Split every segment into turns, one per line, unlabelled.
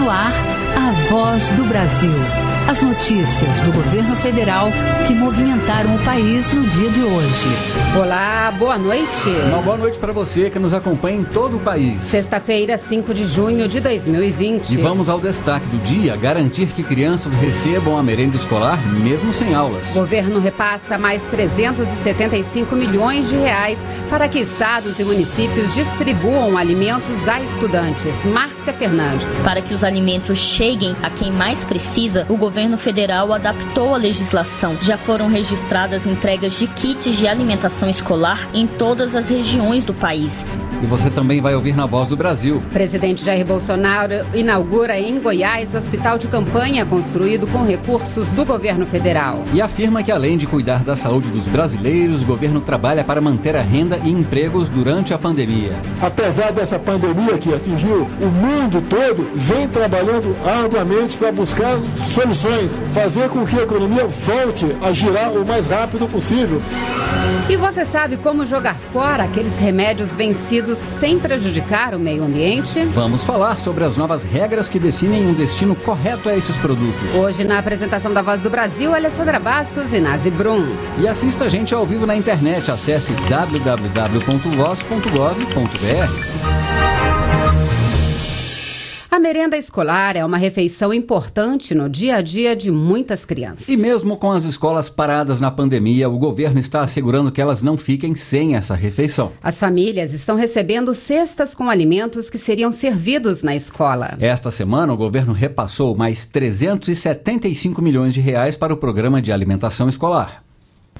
no ar, a voz do Brasil. As notícias do governo federal que movimentaram o país no dia de hoje.
Olá, boa noite.
Uma boa noite para você que nos acompanha em todo o país.
Sexta-feira, 5 de junho de 2020.
E vamos ao destaque do dia: garantir que crianças recebam a merenda escolar mesmo sem aulas.
O governo repassa mais 375 milhões de reais para que estados e municípios distribuam alimentos a estudantes. Márcia Fernandes.
Para que os alimentos cheguem a quem mais precisa, o governo federal adaptou a legislação. Já foram registradas entregas de kits de alimentação escolar em todas as regiões do país.
E você também vai ouvir na Voz do Brasil.
Presidente Jair Bolsonaro inaugura em Goiás hospital de campanha construído com recursos do governo federal.
E afirma que, além de cuidar da saúde dos brasileiros, o governo trabalha para manter a renda e empregos durante a pandemia.
Apesar dessa pandemia que atingiu o mundo todo, vem trabalhando arduamente para buscar soluções, fazer com que a economia volte a girar o mais rápido possível.
E você sabe como jogar fora aqueles remédios vencidos sem prejudicar o meio ambiente?
Vamos falar sobre as novas regras que definem um destino correto a esses produtos.
Hoje, na apresentação da Voz do Brasil, Alessandra Bastos e Nazi Brum.
E assista a gente ao vivo na internet. Acesse www.voz.gov.br.
A merenda escolar é uma refeição importante no dia a dia de muitas crianças.
E mesmo com as escolas paradas na pandemia, o governo está assegurando que elas não fiquem sem essa refeição.
As famílias estão recebendo cestas com alimentos que seriam servidos na escola.
Esta semana, o governo repassou mais 375 milhões de reais para o programa de alimentação escolar.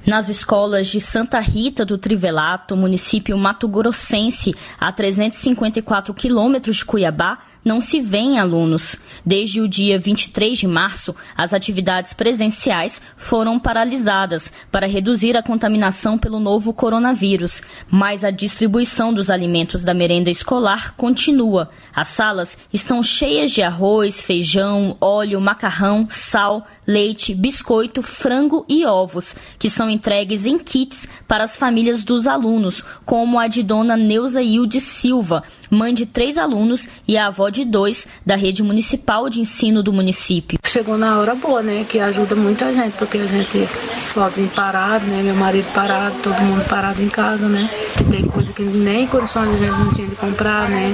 Nas escolas de Santa Rita do Trivelato, município mato-grossense, a 354 quilômetros de Cuiabá, não se vêem alunos. Desde o dia 23 de março, as atividades presenciais foram paralisadas para reduzir a contaminação pelo novo coronavírus, mas a distribuição dos alimentos da merenda escolar continua. As salas estão cheias de arroz, feijão, óleo, macarrão, sal, leite, biscoito, frango e ovos, que são entregues em kits para as famílias dos alunos, como a de dona Neuza Hilde Silva, mãe de três alunos e a avó de dois da rede municipal de ensino do município.
Chegou na hora boa, né? Que ajuda muita gente, porque a gente sozinho parado, né? Meu marido parado, todo mundo parado em casa, né? Tem coisa que nem condições a gente não tinha de comprar, né?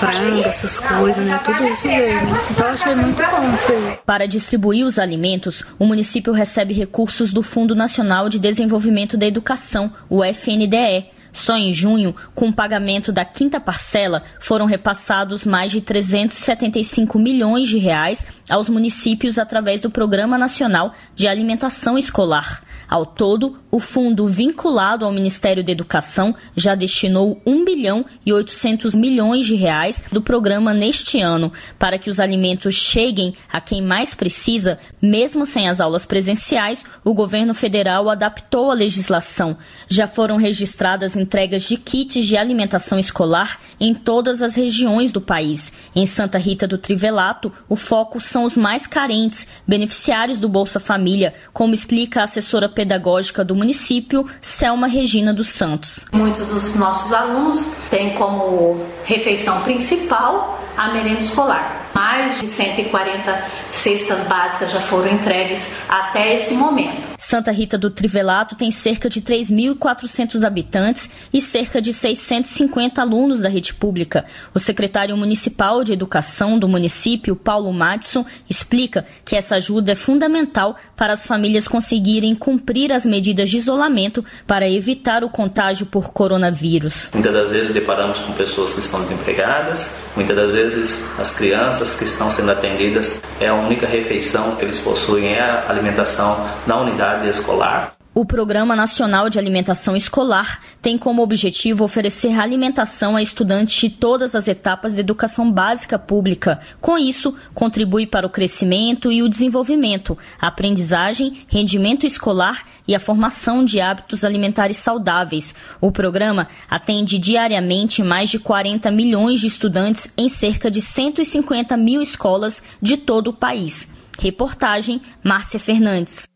Frango, essas coisas, né? Tudo isso veio, né? Então achei muito bom isso aí.
Para distribuir os alimentos, o município recebe recursos do Fundo Nacional de Desenvolvimento da Educação, o FNDE. Só em junho, com o pagamento da quinta parcela, foram repassados mais de 375 milhões de reais aos municípios através do Programa Nacional de Alimentação Escolar. Ao todo, o fundo vinculado ao Ministério da Educação já destinou 1 bilhão e 800 milhões de reais do programa neste ano para que os alimentos cheguem a quem mais precisa, mesmo sem as aulas presenciais. O governo federal adaptou a legislação. Já foram registradas entregas de kits de alimentação escolar em todas as regiões do país. Em Santa Rita do Trivelato, o foco são os mais carentes, beneficiários do Bolsa Família, como explica a assessora pedagógica do município, Selma Regina dos Santos.
Muitos dos nossos alunos têm como refeição principal a merenda escolar. Mais de 140 cestas básicas já foram entregues até esse momento.
Santa Rita do Trivelato tem cerca de 3.400 habitantes e cerca de 650 alunos da rede pública. O secretário municipal de educação do município, Paulo Madison, explica que essa ajuda é fundamental para as famílias conseguirem cumprir as medidas de isolamento para evitar o contágio por coronavírus.
Muitas das vezes deparamos com pessoas que estão desempregadas, muitas das vezes as crianças que estão sendo atendidas é a única refeição que eles possuem é a alimentação na unidade escolar.
O Programa Nacional de Alimentação Escolar tem como objetivo oferecer alimentação a estudantes de todas as etapas da educação básica pública. Com isso, contribui para o crescimento e o desenvolvimento, a aprendizagem, rendimento escolar e a formação de hábitos alimentares saudáveis. O programa atende diariamente mais de 40 milhões de estudantes em cerca de 150 mil escolas de todo o país. Reportagem Márcia Fernandes.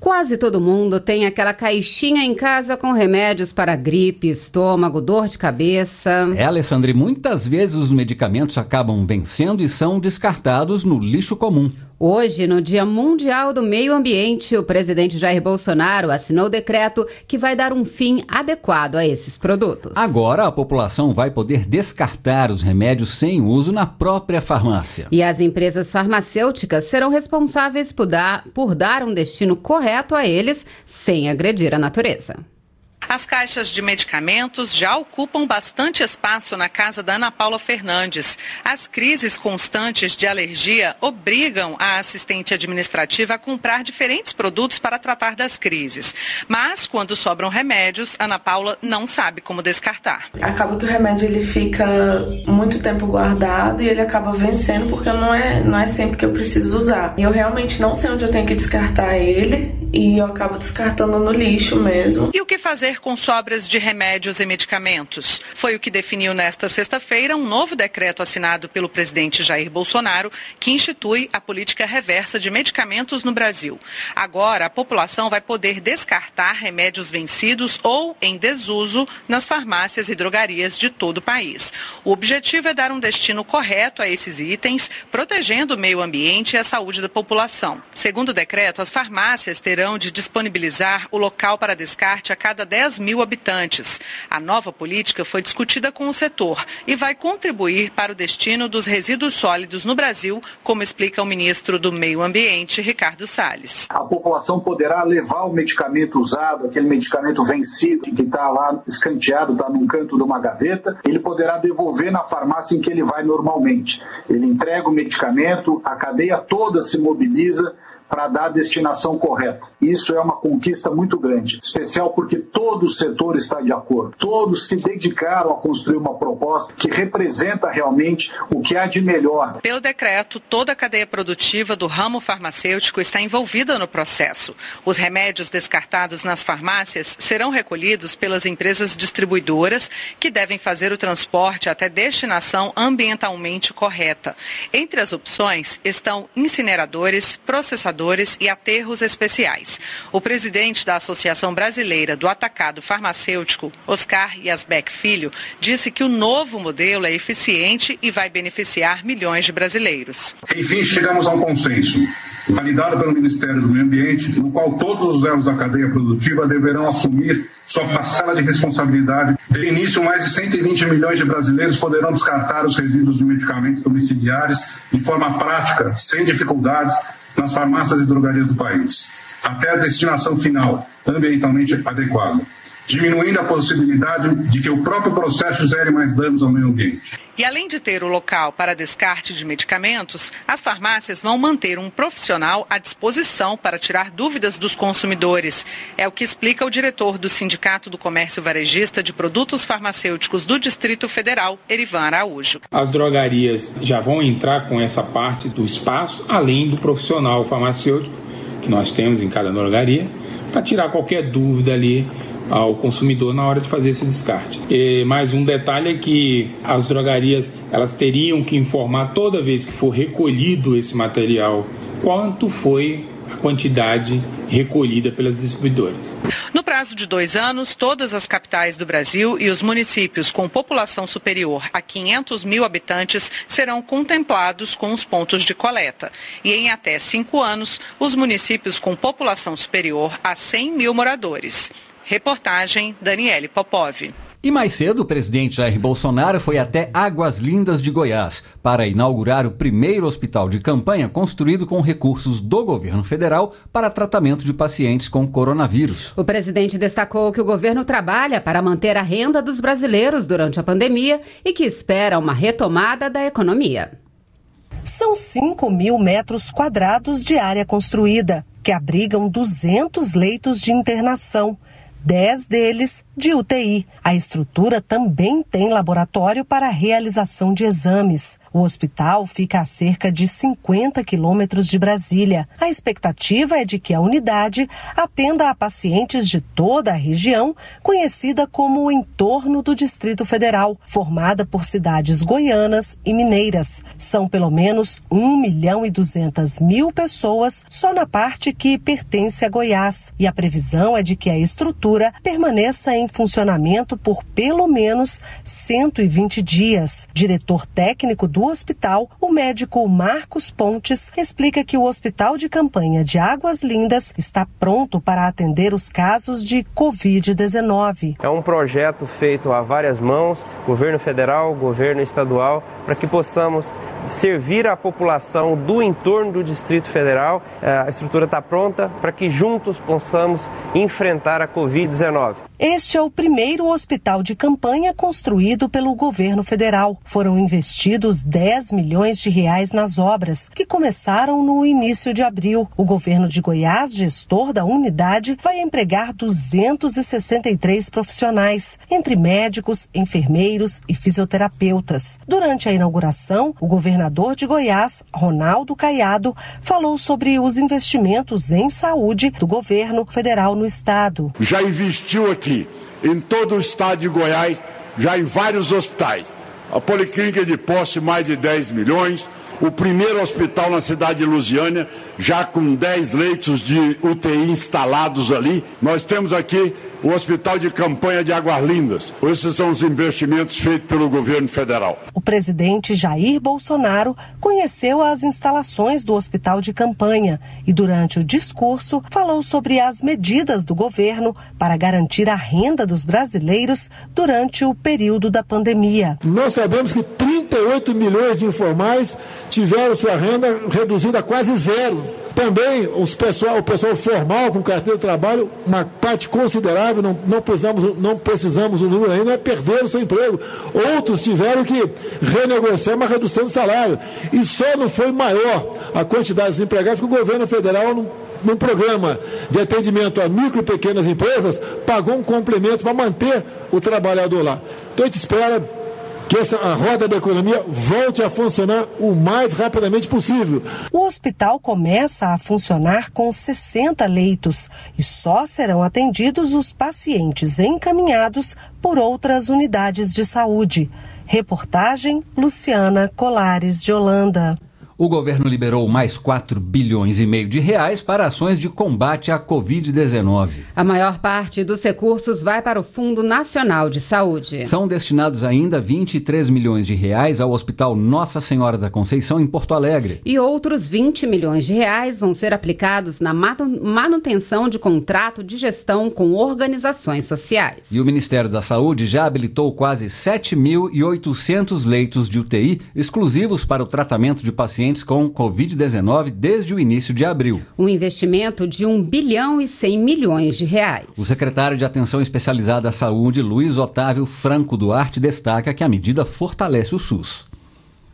Quase todo mundo tem aquela caixinha em casa com remédios para gripe, estômago, dor de cabeça.
É, Alessandra, e muitas vezes os medicamentos acabam vencendo e são descartados no lixo comum.
Hoje, no Dia Mundial do Meio Ambiente, o presidente Jair Bolsonaro assinou o decreto que vai dar um fim adequado a esses produtos.
Agora, a população vai poder descartar os remédios sem uso na própria farmácia.
E as empresas farmacêuticas serão responsáveis por dar, por dar um destino correto a eles sem agredir a natureza.
As caixas de medicamentos já ocupam bastante espaço na casa da Ana Paula Fernandes. As crises constantes de alergia obrigam a assistente administrativa a comprar diferentes produtos para tratar das crises. Mas, quando sobram remédios, Ana Paula não sabe como descartar.
Acaba que o remédio ele fica muito tempo guardado e ele acaba vencendo porque não é, não é sempre que eu preciso usar. E eu realmente não sei onde eu tenho que descartar ele e eu acabo descartando no lixo mesmo.
E o que fazer com sobras de remédios e medicamentos? Foi o que definiu nesta sexta-feira um novo decreto assinado pelo presidente Jair Bolsonaro que institui a política reversa de medicamentos no Brasil. Agora, a população vai poder descartar remédios vencidos ou em desuso nas farmácias e drogarias de todo o país. O objetivo é dar um destino correto a esses itens, protegendo o meio ambiente e a saúde da população. Segundo o decreto, as farmácias terão de disponibilizar o local para descarte a cada 10 mil habitantes. A nova política foi discutida com o setor e vai contribuir para o destino dos resíduos sólidos no Brasil, como explica o ministro do Meio Ambiente, Ricardo Salles.
A população poderá levar o medicamento usado, aquele medicamento vencido que está lá escanteado, está num canto de uma gaveta, ele poderá devolver na farmácia em que ele vai normalmente. Ele entrega o medicamento, a cadeia toda se mobiliza para dar a destinação correta. Isso é uma conquista muito grande, especial porque todo o setor está de acordo. Todos se dedicaram a construir uma proposta que representa realmente o que há de melhor.
Pelo decreto, toda a cadeia produtiva do ramo farmacêutico está envolvida no processo. Os remédios descartados nas farmácias serão recolhidos pelas empresas distribuidoras, que devem fazer o transporte até destinação ambientalmente correta. Entre as opções estão incineradores, processadores e aterros especiais. O presidente da Associação Brasileira do Atacado Farmacêutico, Oscar Yasbeck Filho, disse que o novo modelo é eficiente e vai beneficiar milhões de brasileiros.
Enfim, chegamos a um consenso, validado pelo Ministério do Meio Ambiente, no qual todos os elos da cadeia produtiva deverão assumir sua parcela de responsabilidade. De início, mais de 120 milhões de brasileiros poderão descartar os resíduos de medicamentos domiciliares de forma prática, sem dificuldades, nas farmácias e drogarias do país, até a destinação final, ambientalmente adequada, diminuindo a possibilidade de que o próprio processo gere mais danos ao meio ambiente.
E além de ter o local para descarte de medicamentos, as farmácias vão manter um profissional à disposição para tirar dúvidas dos consumidores. É o que explica o diretor do Sindicato do Comércio Varejista de Produtos Farmacêuticos do Distrito Federal, Erivan Araújo.
As drogarias já vão entrar com essa parte do espaço, além do profissional farmacêutico que nós temos em cada drogaria, para tirar qualquer dúvida ali ao consumidor na hora de fazer esse descarte. E mais um detalhe é que as drogarias elas teriam que informar toda vez que for recolhido esse material quanto foi a quantidade recolhida pelas distribuidoras.
No prazo de dois anos, todas as capitais do Brasil e os municípios com população superior a 500 mil habitantes serão contemplados com os pontos de coleta. E em até cinco anos, os municípios com população superior a 100 mil moradores. Reportagem Daniele Popov.
E mais cedo, o presidente Jair Bolsonaro foi até Águas Lindas de Goiás para inaugurar o primeiro hospital de campanha construído com recursos do governo federal para tratamento de pacientes com coronavírus.
O presidente destacou que o governo trabalha para manter a renda dos brasileiros durante a pandemia e que espera uma retomada da economia.
São 5 mil metros quadrados de área construída, que abrigam 200 leitos de internação 10 deles de UTI. A estrutura também tem laboratório para a realização de exames. O hospital fica a cerca de 50 quilômetros de Brasília. A expectativa é de que a unidade atenda a pacientes de toda a região, conhecida como o entorno do Distrito Federal, formada por cidades goianas e mineiras. São pelo menos 1 milhão e 200 mil pessoas só na parte que pertence a Goiás. E a previsão é de que a estrutura permaneça em funcionamento por pelo menos 120 dias. Diretor técnico do hospital, o médico Marcos Pontes, explica que o Hospital de Campanha de Águas Lindas está pronto para atender os casos de Covid-19.
É um projeto feito a várias mãos, governo federal, governo estadual, para que possamos servir a população do entorno do Distrito Federal. É, a estrutura está pronta para que juntos possamos enfrentar a Covid-19.
Este é o primeiro hospital de campanha construído pelo governo federal. Foram investidos 10 milhões de reais nas obras, que começaram no início de abril. O governo de Goiás, gestor da unidade, vai empregar 263 profissionais, entre médicos, enfermeiros e fisioterapeutas. Durante a inauguração, o governador de Goiás, Ronaldo Caiado, falou sobre os investimentos em saúde do governo federal no estado.
Já investiu aqui em todo o estado de Goiás, já em vários hospitais. A Policlínica de Posse, mais de 10 milhões. O primeiro hospital na cidade de Lusiânia, já com 10 leitos de UTI instalados ali. Nós temos aqui o Hospital de Campanha de Águas Lindas. Esses são os investimentos feitos pelo governo federal.
O presidente Jair Bolsonaro conheceu as instalações do Hospital de Campanha e, durante o discurso, falou sobre as medidas do governo para garantir a renda dos brasileiros durante o período da pandemia.
Nós sabemos que 38 milhões de informais tiveram sua renda reduzida a quase zero. Também os pessoal, o pessoal formal com carteira de trabalho, uma parte considerável, não, não, precisamos, não precisamos o número ainda, é perder o seu emprego. Outros tiveram que renegociar uma redução de salário. E só não foi maior a quantidade de empregados que o governo federal num programa de atendimento a micro e pequenas empresas, pagou um complemento para manter o trabalhador lá. Então a gente espera que essa, a roda da economia volte a funcionar o mais rapidamente possível.
O hospital começa a funcionar com 60 leitos e só serão atendidos os pacientes encaminhados por outras unidades de saúde. Reportagem Luciana Colares de Holanda
o governo liberou mais 4 bilhões e meio de reais para ações de combate à Covid-19.
A maior parte dos recursos vai para o Fundo Nacional de Saúde.
São destinados ainda 23 milhões de reais ao Hospital Nossa Senhora da Conceição em Porto Alegre.
E outros 20 milhões de reais vão ser aplicados na manutenção de contrato de gestão com organizações sociais.
E o Ministério da Saúde já habilitou quase 7.800 leitos de UTI exclusivos para o tratamento de pacientes pacientes com Covid-19 desde o início de abril.
Um investimento de 1 bilhão e 100 milhões de reais.
O secretário de Atenção Especializada à Saúde, Luiz Otávio Franco Duarte, destaca que a medida fortalece o SUS.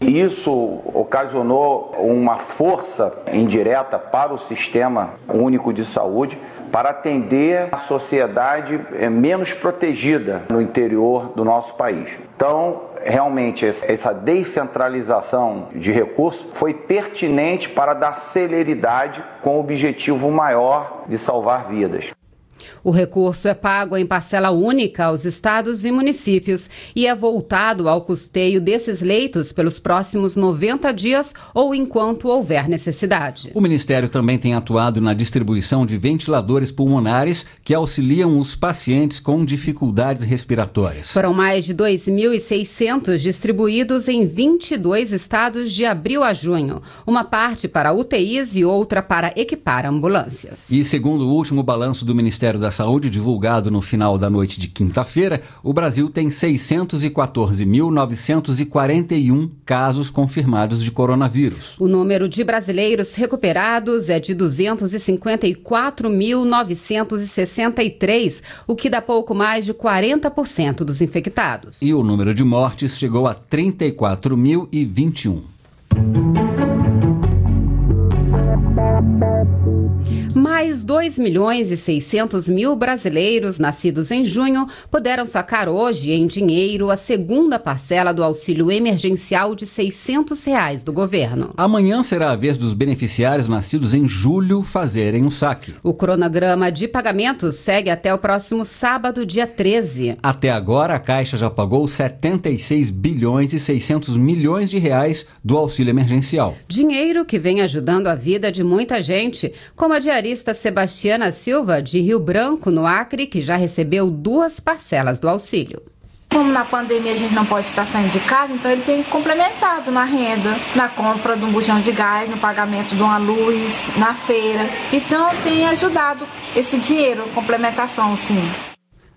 Isso ocasionou uma força indireta para o sistema único de saúde para atender a sociedade eh, menos protegida no interior do nosso país. Então, realmente essa descentralização de recursos foi pertinente para dar celeridade com o objetivo maior de salvar vidas.
O recurso é pago em parcela única aos estados e municípios e é voltado ao custeio desses leitos pelos próximos 90 dias ou enquanto houver necessidade.
O Ministério também tem atuado na distribuição de ventiladores pulmonares que auxiliam os pacientes com dificuldades respiratórias.
Foram mais de 2.600 distribuídos em 22 estados de abril a junho, uma parte para UTIs e outra para equipar ambulâncias.
E segundo o último balanço do Ministério da Saúde, divulgado no final da noite de quinta-feira, o Brasil tem 614.941 casos confirmados de coronavírus.
O número de brasileiros recuperados é de 254.963, o que dá pouco mais de 40% dos infectados.
E o número de mortes chegou a 34.021.
Mais 2 milhões e 600 mil brasileiros nascidos em junho puderam sacar hoje em dinheiro a segunda parcela do auxílio emergencial de 600 reais do governo.
Amanhã será a vez dos beneficiários nascidos em julho fazerem um saque.
O cronograma de pagamentos segue até o próximo sábado, dia 13.
Até agora, a Caixa já pagou 76 bilhões e 600 milhões de reais do auxílio emergencial.
Dinheiro que vem ajudando a vida de muita gente, como a diarista Sebastiana Silva, de Rio Branco, no Acre, que já recebeu duas parcelas do auxílio.
Como na pandemia a gente não pode estar saindo de casa, então ele tem complementado na renda, na compra de um bujão de gás, no pagamento de uma luz, na feira. Então tem ajudado esse dinheiro, complementação, sim.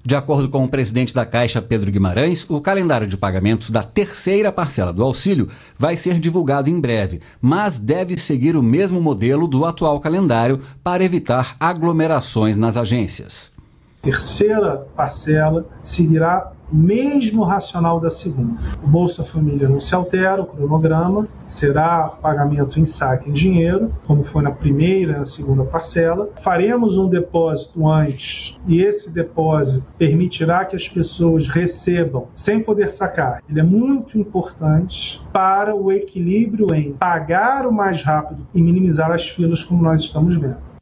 De acordo com o presidente da Caixa, Pedro Guimarães, o calendário de pagamentos da terceira parcela do auxílio vai ser divulgado em breve, mas deve seguir o mesmo modelo do atual calendário para evitar aglomerações nas agências.
Terceira parcela seguirá mesmo racional da segunda. O Bolsa Família não se altera, o cronograma será pagamento em saque em dinheiro, como foi na primeira e na segunda parcela. Faremos um depósito antes e esse depósito permitirá que as pessoas recebam sem poder sacar. Ele é muito importante para o equilíbrio em pagar o mais rápido e minimizar as filas, como nós estamos vendo.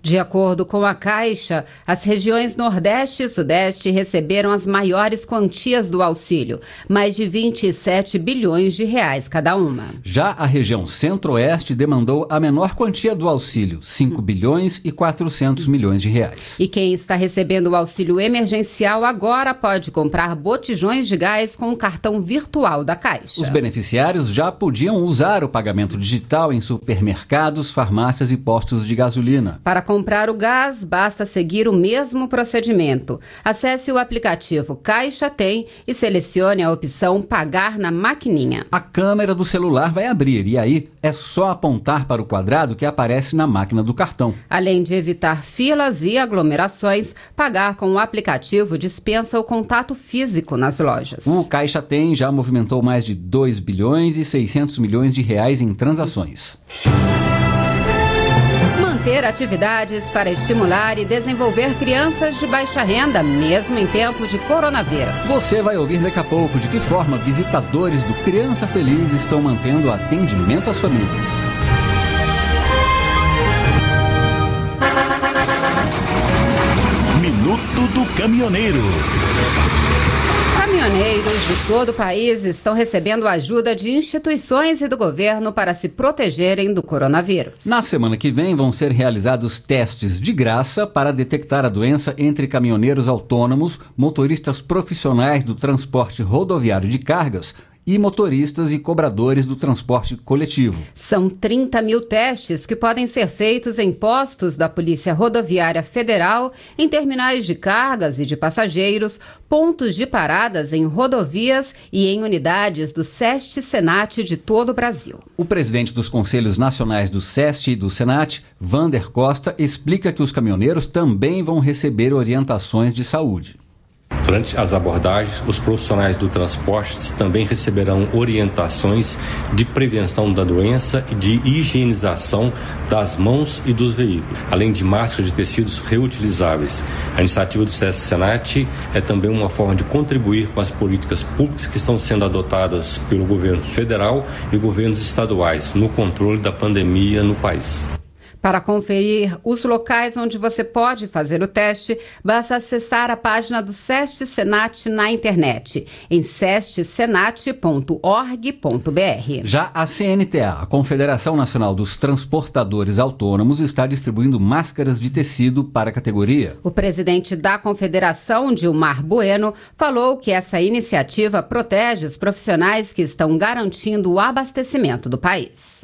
De acordo com a Caixa, as regiões Nordeste e Sudeste receberam as maiores quantias do auxílio, mais de 27 bilhões de reais cada uma.
Já a região Centro-Oeste demandou a menor quantia do auxílio, 5 bilhões e 400 milhões de reais.
E quem está recebendo o auxílio emergencial agora pode comprar botijões de gás com o cartão virtual da Caixa.
Os beneficiários já podiam usar o pagamento digital em supermercados, farmácias e postos de gasolina.
Para comprar o gás, basta seguir o mesmo procedimento. Acesse o aplicativo Caixa Tem e selecione a opção Pagar na maquininha.
A câmera do celular vai abrir e aí é só apontar para o quadrado que aparece na máquina do cartão.
Além de evitar filas e aglomerações, pagar com o aplicativo dispensa o contato físico nas lojas.
O Caixa Tem já movimentou mais de 2 bilhões e 600 milhões de reais em transações
manter atividades para estimular e desenvolver crianças de baixa renda, mesmo em tempo de coronavírus.
Você vai ouvir daqui a pouco de que forma visitadores do Criança Feliz estão mantendo atendimento às famílias.
Minuto do Caminhoneiro.
Caminhoneiros de todo o país estão recebendo ajuda de instituições e do governo para se protegerem do coronavírus.
Na semana que vem vão ser realizados testes de graça para detectar a doença entre caminhoneiros autônomos, motoristas profissionais do transporte rodoviário de cargas, e motoristas e cobradores do transporte coletivo.
São 30 mil testes que podem ser feitos em postos da Polícia Rodoviária Federal, em terminais de cargas e de passageiros, pontos de paradas em rodovias e em unidades do SEST Senat de todo o Brasil.
O presidente dos Conselhos Nacionais do SEST e do Senat, Vander Costa, explica que os caminhoneiros também vão receber orientações de saúde.
Durante as abordagens, os profissionais do transporte também receberão orientações de prevenção da doença e de higienização das mãos e dos veículos, além de máscaras de tecidos reutilizáveis. A iniciativa do CS Senat é também uma forma de contribuir com as políticas públicas que estão sendo adotadas pelo governo federal e governos estaduais no controle da pandemia no país.
Para conferir os locais onde você pode fazer o teste, basta acessar a página do SEST Senat na internet, em sestsenat.org.br.
Já a CNTA, a Confederação Nacional dos Transportadores Autônomos, está distribuindo máscaras de tecido para a categoria.
O presidente da Confederação, Dilmar Bueno, falou que essa iniciativa protege os profissionais que estão garantindo o abastecimento do país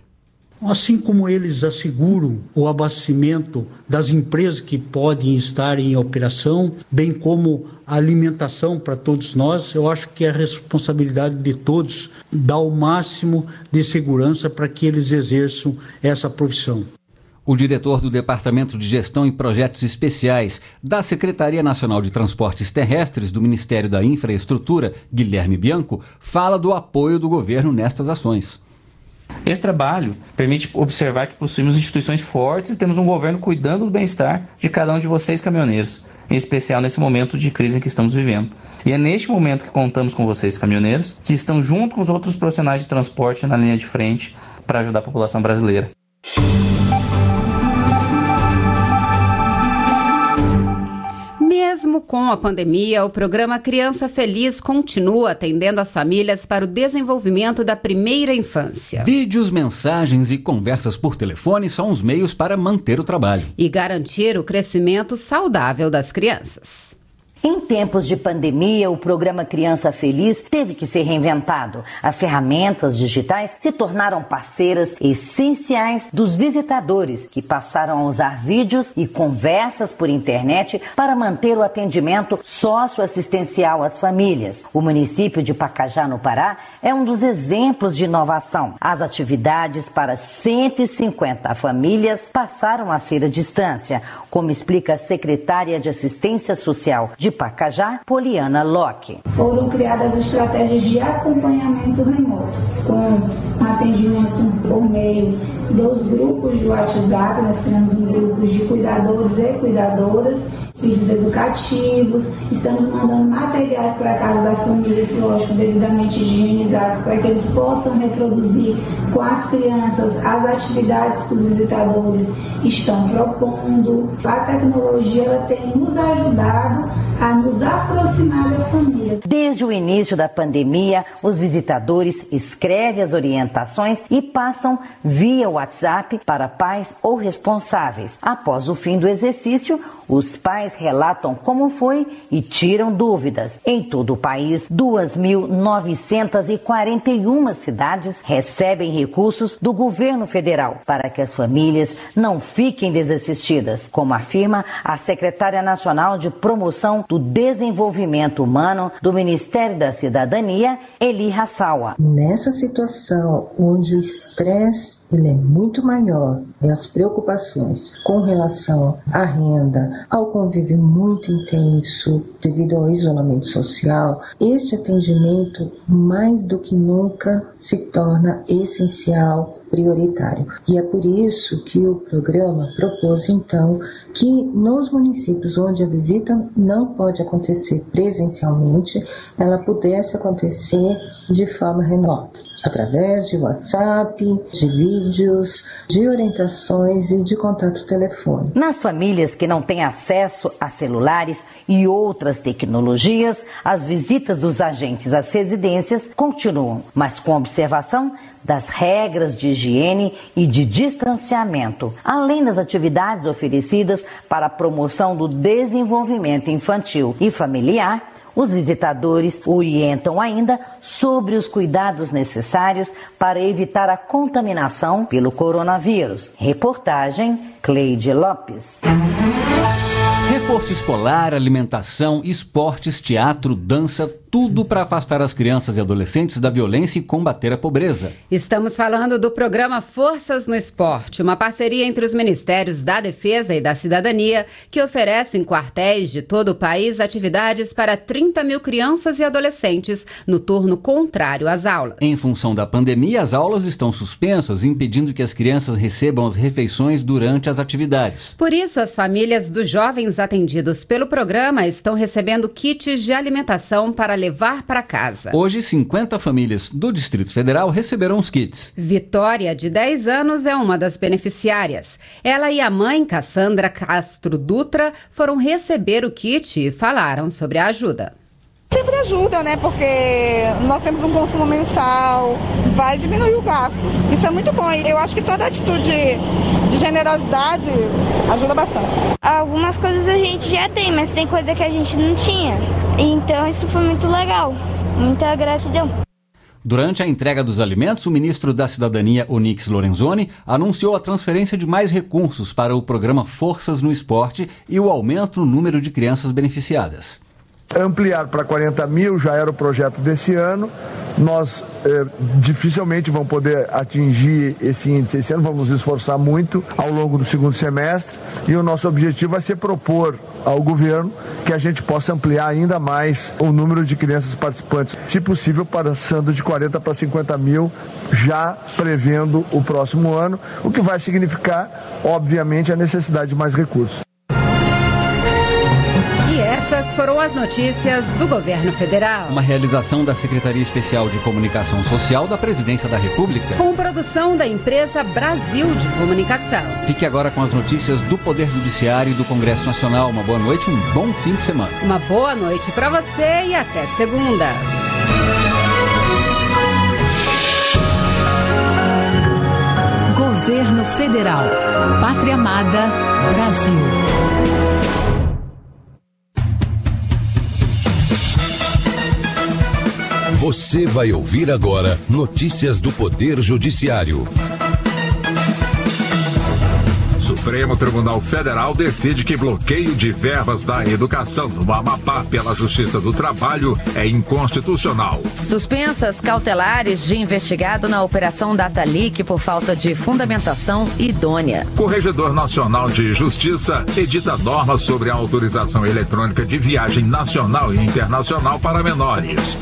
assim como eles asseguram o abastecimento das empresas que podem estar em operação, bem como a alimentação para todos nós, eu acho que é a responsabilidade de todos dar o máximo de segurança para que eles exerçam essa profissão.
O diretor do Departamento de Gestão e Projetos Especiais da Secretaria Nacional de Transportes Terrestres do Ministério da Infraestrutura, Guilherme Bianco, fala do apoio do governo nestas ações.
Esse trabalho permite observar que possuímos instituições fortes e temos um governo cuidando do bem-estar de cada um de vocês, caminhoneiros, em especial nesse momento de crise em que estamos vivendo. E é neste momento que contamos com vocês, caminhoneiros, que estão junto com os outros profissionais de transporte na linha de frente para ajudar a população brasileira.
Com a pandemia, o programa Criança Feliz continua atendendo as famílias para o desenvolvimento da primeira infância.
Vídeos, mensagens e conversas por telefone são os meios para manter o trabalho
e garantir o crescimento saudável das crianças.
Em tempos de pandemia, o programa Criança Feliz teve que ser reinventado. As ferramentas digitais se tornaram parceiras essenciais dos visitadores, que passaram a usar vídeos e conversas por internet para manter o atendimento socioassistencial às famílias. O município de Pacajá, no Pará, é um dos exemplos de inovação. As atividades para 150 famílias passaram a ser à distância, como explica a secretária de Assistência Social de Pacajá, Poliana Locke.
Foram criadas estratégias de acompanhamento remoto, com atendimento por meio dos grupos de WhatsApp, nós criamos um grupo de cuidadores e cuidadoras, vídeos educativos, estamos mandando materiais para casa das famílias, lógico, devidamente higienizados, para que eles possam reproduzir com as crianças as atividades que os visitadores estão propondo. A tecnologia ela tem nos ajudado a nos aproximar das famílias.
Desde o início da pandemia, os visitadores escrevem as orientações e passam via WhatsApp para pais ou responsáveis. Após o fim do exercício, os pais relatam como foi e tiram dúvidas. Em todo o país, 2.941 cidades recebem recursos do governo federal para que as famílias não fiquem desassistidas, como afirma a secretária nacional de promoção do desenvolvimento humano do Ministério da Cidadania, Eli Hassawa.
Nessa situação onde o estresse ele é muito maior e as preocupações com relação à renda, ao convívio muito intenso devido ao isolamento social, este atendimento mais do que nunca se torna essencial, prioritário. E é por isso que o programa propôs então que nos municípios onde a visita não pode acontecer presencialmente, ela pudesse acontecer de forma remota através de WhatsApp, de vídeos, de orientações e de contato telefônico.
Nas famílias que não têm acesso a celulares e outras tecnologias, as visitas dos agentes às residências continuam, mas com observação das regras de higiene e de distanciamento, além das atividades oferecidas para a promoção do desenvolvimento infantil e familiar os visitadores orientam ainda sobre os cuidados necessários para evitar a contaminação pelo coronavírus. Reportagem Cleide Lopes.
Reforço escolar, alimentação, esportes, teatro, dança, tudo para afastar as crianças e adolescentes da violência e combater a pobreza.
Estamos falando do programa Forças no Esporte, uma parceria entre os Ministérios da Defesa e da Cidadania, que oferece em quartéis de todo o país atividades para 30 mil crianças e adolescentes no turno contrário às aulas.
Em função da pandemia, as aulas estão suspensas, impedindo que as crianças recebam as refeições durante as atividades.
Por isso, as famílias dos jovens atendidos pelo programa estão recebendo kits de alimentação para levar para casa.
Hoje, 50 famílias do Distrito Federal receberam os kits.
Vitória, de 10 anos, é uma das beneficiárias. Ela e a mãe, Cassandra Castro Dutra, foram receber o kit e falaram sobre a ajuda
sempre ajuda, né? Porque nós temos um consumo mensal, vai diminuir o gasto. Isso é muito bom. Eu acho que toda atitude de generosidade ajuda bastante.
Algumas coisas a gente já tem, mas tem coisa que a gente não tinha. Então isso foi muito legal. Muita gratidão.
Durante a entrega dos alimentos, o ministro da Cidadania, Onix Lorenzoni, anunciou a transferência de mais recursos para o programa Forças no Esporte e o aumento no número de crianças beneficiadas
ampliar para 40 mil, já era o projeto desse ano. Nós eh, dificilmente vamos poder atingir esse índice esse ano, vamos nos esforçar muito ao longo do segundo semestre e o nosso objetivo vai ser propor ao governo que a gente possa ampliar ainda mais o número de crianças participantes, se possível, passando de 40 para 50 mil, já prevendo o próximo ano, o que vai significar, obviamente, a necessidade de mais recursos.
Essas foram as notícias do governo federal.
Uma realização da Secretaria Especial de Comunicação Social da Presidência da República.
Com produção da empresa Brasil de Comunicação.
Fique agora com as notícias do Poder Judiciário e do Congresso Nacional. Uma boa noite, um bom fim de semana.
Uma boa noite para você e até segunda.
Governo Federal. Pátria Amada. Brasil.
Você vai ouvir agora notícias do Poder Judiciário.
Supremo Tribunal Federal decide que bloqueio de verbas da educação no Amapá pela Justiça do Trabalho é inconstitucional.
Suspensas cautelares de investigado na Operação Data Leak por falta de fundamentação idônea.
Corregedor Nacional de Justiça edita normas sobre a autorização eletrônica de viagem nacional e internacional para menores.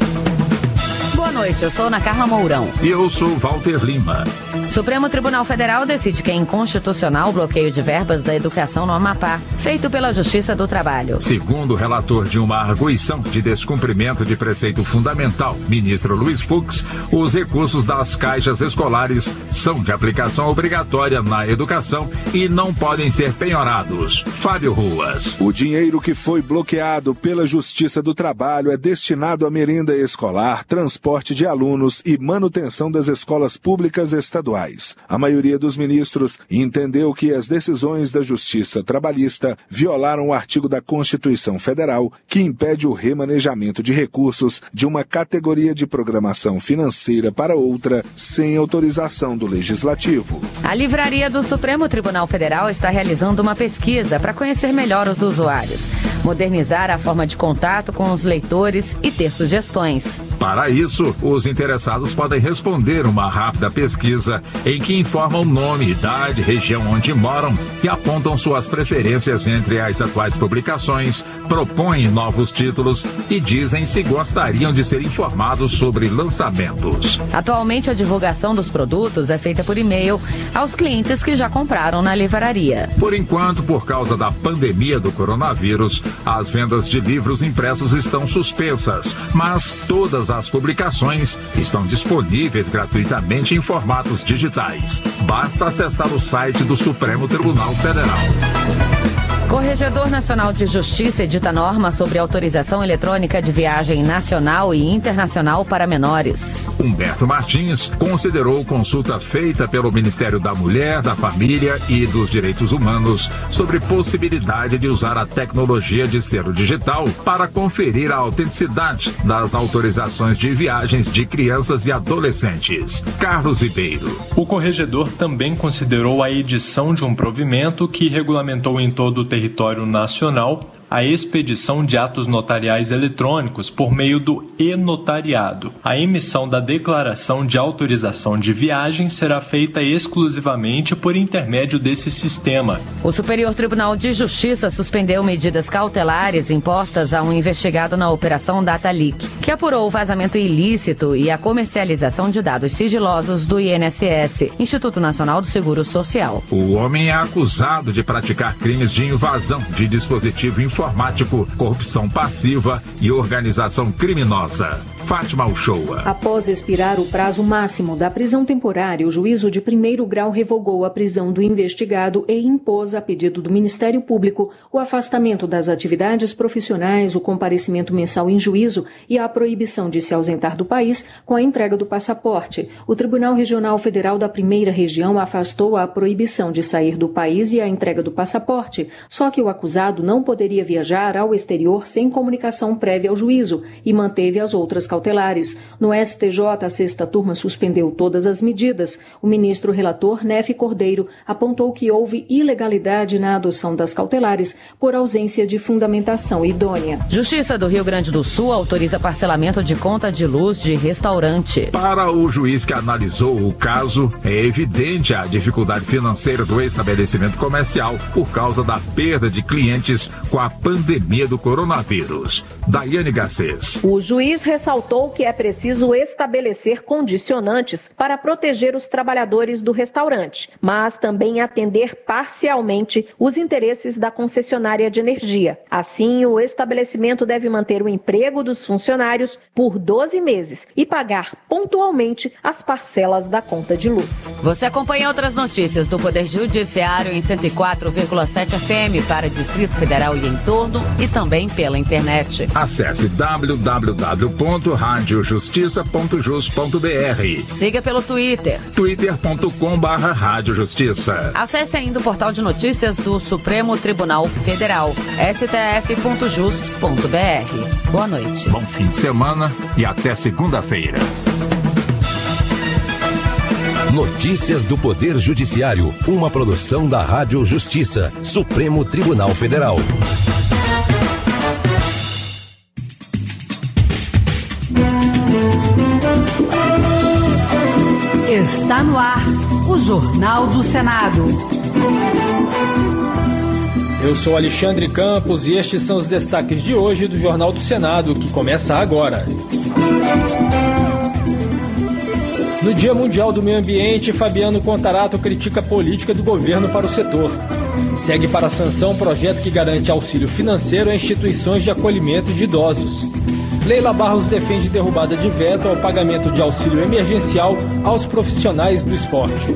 Boa noite, eu sou Ana Carla Mourão.
E eu sou Walter Lima.
Supremo Tribunal Federal decide que é inconstitucional o bloqueio de verbas da educação no Amapá, feito pela Justiça do Trabalho.
Segundo o relator de uma arguição de descumprimento de preceito fundamental, ministro Luiz Fux, os recursos das caixas escolares são de aplicação obrigatória na educação e não podem ser penhorados. Fábio Ruas.
O dinheiro que foi bloqueado pela Justiça do Trabalho é destinado à merenda escolar, transporte transporte de alunos e manutenção das escolas públicas estaduais. A maioria dos ministros entendeu que as decisões da Justiça Trabalhista violaram o artigo da Constituição Federal que impede o remanejamento de recursos de uma categoria de programação financeira para outra sem autorização do Legislativo.
A Livraria do Supremo Tribunal Federal está realizando uma pesquisa para conhecer melhor os usuários, modernizar a forma de contato com os leitores e ter sugestões.
Para isso, isso, os interessados podem responder uma rápida pesquisa em que informam nome, idade, região onde moram e apontam suas preferências entre as atuais publicações, propõem novos títulos e dizem se gostariam de ser informados sobre lançamentos.
Atualmente, a divulgação dos produtos é feita por e-mail aos clientes que já compraram na livraria.
Por enquanto, por causa da pandemia do coronavírus, as vendas de livros impressos estão suspensas, mas todas as publicações estão disponíveis gratuitamente em formatos digitais. Basta acessar o site do Supremo Tribunal Federal.
Corregedor Nacional de Justiça edita norma sobre autorização eletrônica de viagem nacional e internacional para menores.
Humberto Martins considerou consulta feita pelo Ministério da Mulher, da Família e dos Direitos Humanos sobre possibilidade de usar a tecnologia de selo digital para conferir a autenticidade das autorizações de viagens de crianças e adolescentes. Carlos Ribeiro.
O corregedor também considerou a edição de um provimento que regulamentou em todo o território território nacional a expedição de atos notariais eletrônicos por meio do e-notariado. A emissão da declaração de autorização de viagem será feita exclusivamente por intermédio desse sistema.
O Superior Tribunal de Justiça suspendeu medidas cautelares impostas a um investigado na Operação Data Leak, que apurou o vazamento ilícito e a comercialização de dados sigilosos do INSS, Instituto Nacional do Seguro Social.
O homem é acusado de praticar crimes de invasão de dispositivo informático informático, corrupção passiva e organização criminosa. Fátima Uchoa.
Após expirar o prazo máximo da prisão temporária, o juízo de primeiro grau revogou a prisão do investigado e impôs, a pedido do Ministério Público, o afastamento das atividades profissionais, o comparecimento mensal em juízo e a proibição de se ausentar do país com a entrega do passaporte. O Tribunal Regional Federal da Primeira Região afastou a proibição de sair do país e a entrega do passaporte, só que o acusado não poderia viajar ao exterior sem comunicação prévia ao juízo e manteve as outras cautelares. No STJ, a sexta turma suspendeu todas as medidas. O ministro relator, Nefe Cordeiro, apontou que houve ilegalidade na adoção das cautelares por ausência de fundamentação idônea.
Justiça do Rio Grande do Sul autoriza parcelamento de conta de luz de restaurante.
Para o juiz que analisou o caso, é evidente a dificuldade financeira do estabelecimento comercial por causa da perda de clientes com a pandemia do coronavírus. Daiane Garcês.
O juiz ressaltou que é preciso estabelecer condicionantes para proteger os trabalhadores do restaurante, mas também atender parcialmente os interesses da concessionária de energia. Assim, o estabelecimento deve manter o emprego dos funcionários por 12 meses e pagar pontualmente as parcelas da conta de luz.
Você acompanha outras notícias do Poder Judiciário em 104,7 FM para Distrito Federal e em e também pela internet.
Acesse www.radiojustiça.jus.br.
Siga pelo Twitter.
twitter.com.br Justiça.
Acesse ainda o portal de notícias do Supremo Tribunal Federal, stf.jus.br. Boa noite.
Bom fim de semana e até segunda-feira.
Notícias do Poder Judiciário, uma produção da Rádio Justiça, Supremo Tribunal Federal.
Está no ar o Jornal do Senado.
Eu sou Alexandre Campos e estes são os destaques de hoje do Jornal do Senado, que começa agora. No Dia Mundial do Meio Ambiente, Fabiano Contarato critica a política do governo para o setor. Segue para a sanção projeto que garante auxílio financeiro a instituições de acolhimento de idosos. Leila Barros defende derrubada de veto ao pagamento de auxílio emergencial aos profissionais do esporte.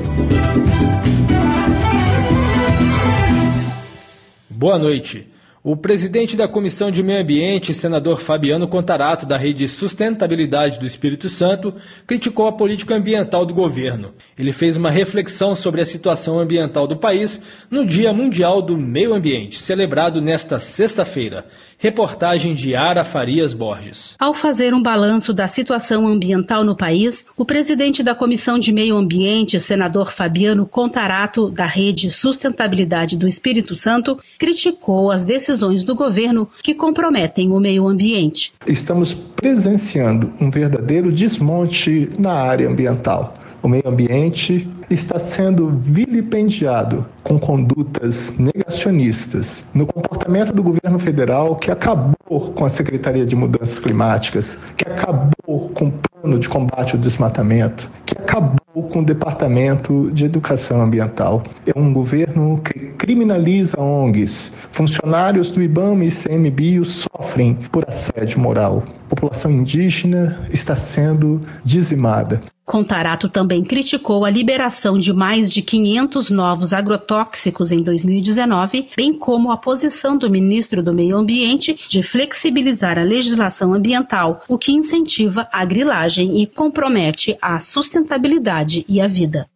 Boa noite. O presidente da Comissão de Meio Ambiente, senador Fabiano Contarato, da Rede Sustentabilidade do Espírito Santo, criticou a política ambiental do governo. Ele fez uma reflexão sobre a situação ambiental do país no Dia Mundial do Meio Ambiente, celebrado nesta sexta-feira. Reportagem de Ara Farias Borges.
Ao fazer um balanço da situação ambiental no país, o presidente da Comissão de Meio Ambiente, senador Fabiano Contarato, da Rede Sustentabilidade do Espírito Santo, criticou as decisões do governo que comprometem o meio ambiente.
Estamos presenciando um verdadeiro desmonte na área ambiental. O meio ambiente está sendo vilipendiado com condutas negacionistas no comportamento do governo federal que acabou com a Secretaria de Mudanças Climáticas, que acabou com o plano de combate ao desmatamento, que acabou com o Departamento de Educação Ambiental. É um governo que criminaliza ONGs. Funcionários do IBAMA e ICMBio sofrem por assédio moral. A população indígena está sendo dizimada.
Contarato também criticou a liberação de mais de 500 novos agrotóxicos em 2019, bem como a posição do ministro do Meio Ambiente de flexibilizar a legislação ambiental, o que incentiva a grilagem e compromete a sustentabilidade e a vida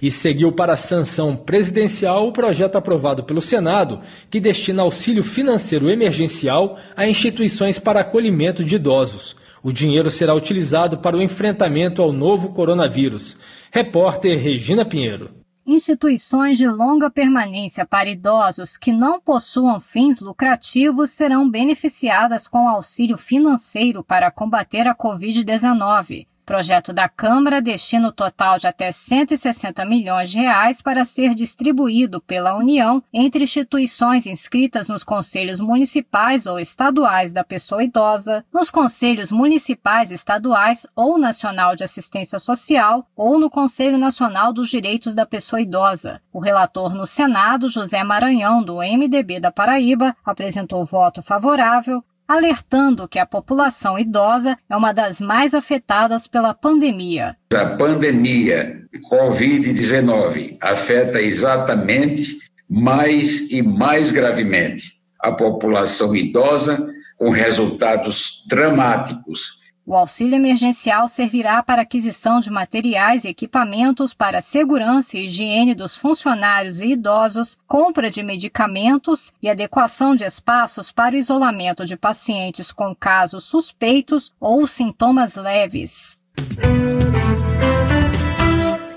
e seguiu para a sanção presidencial o projeto aprovado pelo Senado que destina auxílio financeiro emergencial a instituições para acolhimento de idosos. O dinheiro será utilizado para o enfrentamento ao novo coronavírus. Repórter Regina Pinheiro.
Instituições de longa permanência para idosos que não possuam fins lucrativos serão beneficiadas com auxílio financeiro para combater a Covid-19 projeto da Câmara destina o total de até 160 milhões de reais para ser distribuído pela União entre instituições inscritas nos conselhos municipais ou estaduais da pessoa idosa, nos conselhos municipais, estaduais ou nacional de assistência social ou no Conselho Nacional dos Direitos da Pessoa Idosa. O relator no Senado, José Maranhão, do MDB da Paraíba, apresentou voto favorável alertando que a população idosa é uma das mais afetadas pela pandemia.
A pandemia Covid-19 afeta exatamente mais e mais gravemente a população idosa, com resultados dramáticos
O auxílio emergencial servirá para aquisição de materiais e equipamentos para segurança e higiene dos funcionários e idosos, compra de medicamentos e adequação de espaços para o isolamento de pacientes com casos suspeitos ou sintomas leves.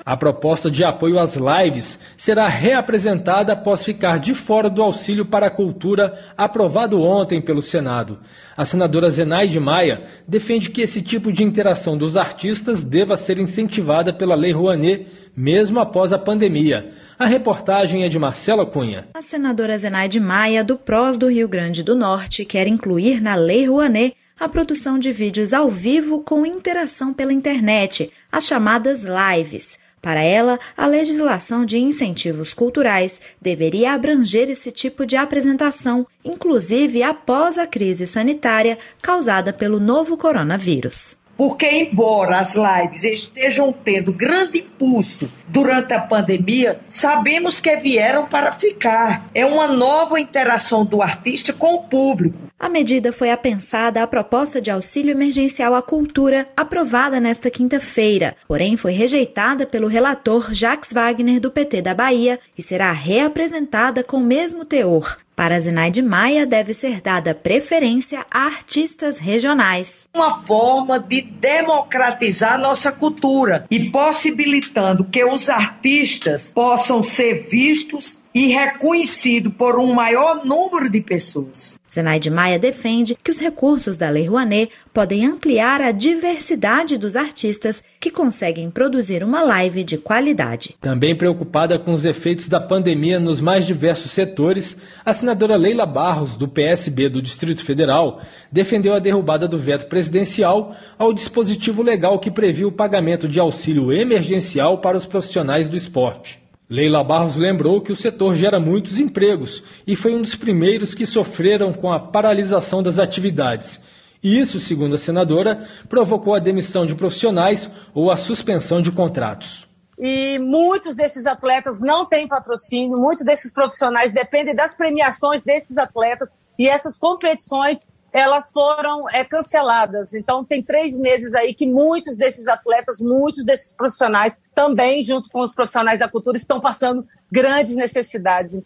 A proposta de apoio às lives será reapresentada após ficar de fora do auxílio para a cultura aprovado ontem pelo Senado. A senadora Zenaide Maia defende que esse tipo de interação dos artistas deva ser incentivada pela Lei Rouanet, mesmo após a pandemia. A reportagem é de Marcela Cunha.
A senadora Zenaide Maia, do PROS do Rio Grande do Norte, quer incluir na Lei Rouanet a produção de vídeos ao vivo com interação pela internet, as chamadas lives. Para ela, a legislação de incentivos culturais deveria abranger esse tipo de apresentação, inclusive após a crise sanitária causada pelo novo coronavírus.
Porque, embora as lives estejam tendo grande impulso durante a pandemia, sabemos que vieram para ficar. É uma nova interação do artista com o público.
A medida foi apensada à proposta de auxílio emergencial à cultura aprovada nesta quinta-feira, porém foi rejeitada pelo relator Jacques Wagner do PT da Bahia e será reapresentada com o mesmo teor. Para Zinaide Maia, deve ser dada preferência a artistas regionais.
Uma forma de democratizar nossa cultura e possibilitando que os artistas possam ser vistos e reconhecido por um maior número de pessoas.
Zenaide Maia defende que os recursos da Lei Rouanet podem ampliar a diversidade dos artistas que conseguem produzir uma live de qualidade.
Também preocupada com os efeitos da pandemia nos mais diversos setores, a senadora Leila Barros, do PSB do Distrito Federal, defendeu a derrubada do veto presidencial ao dispositivo legal que previa o pagamento de auxílio emergencial para os profissionais do esporte. Leila Barros lembrou que o setor gera muitos empregos e foi um dos primeiros que sofreram com a paralisação das atividades. E isso, segundo a senadora, provocou a demissão de profissionais ou a suspensão de contratos.
E muitos desses atletas não têm patrocínio, muitos desses profissionais dependem das premiações desses atletas e essas competições elas foram é, canceladas. Então, tem três meses aí que muitos desses atletas, muitos desses profissionais, também, junto com os profissionais da cultura, estão passando grandes necessidades.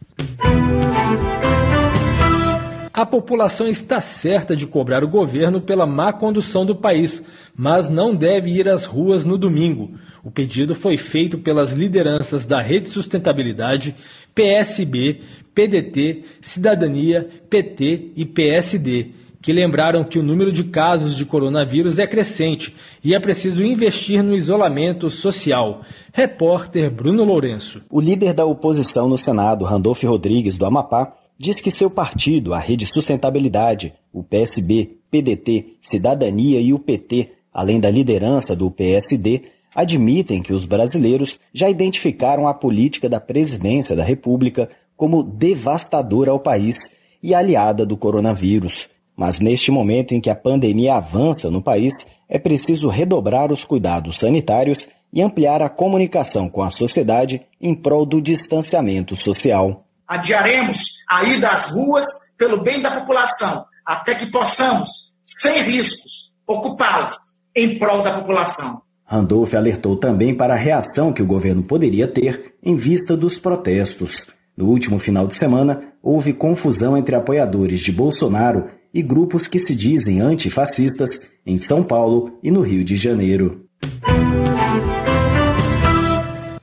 A população está certa de cobrar o governo pela má condução do país, mas não deve ir às ruas no domingo. O pedido foi feito pelas lideranças da Rede Sustentabilidade, PSB, PDT, Cidadania, PT e PSD que lembraram que o número de casos de coronavírus é crescente e é preciso investir no isolamento social. Repórter Bruno Lourenço.
O líder da oposição no Senado, Randolph Rodrigues, do Amapá, diz que seu partido, a Rede Sustentabilidade, o PSB, PDT, Cidadania e o PT, além da liderança do PSD, admitem que os brasileiros já identificaram a política da presidência da República como devastadora ao país e aliada do coronavírus. Mas neste momento em que a pandemia avança no país, é preciso redobrar os cuidados sanitários e ampliar a comunicação com a sociedade em prol do distanciamento social.
Adiaremos a ida às ruas pelo bem da população, até que possamos, sem riscos, ocupá-las em prol da população.
Randolph alertou também para a reação que o governo poderia ter em vista dos protestos. No último final de semana, houve confusão entre apoiadores de Bolsonaro e grupos que se dizem antifascistas em São Paulo e no Rio de Janeiro.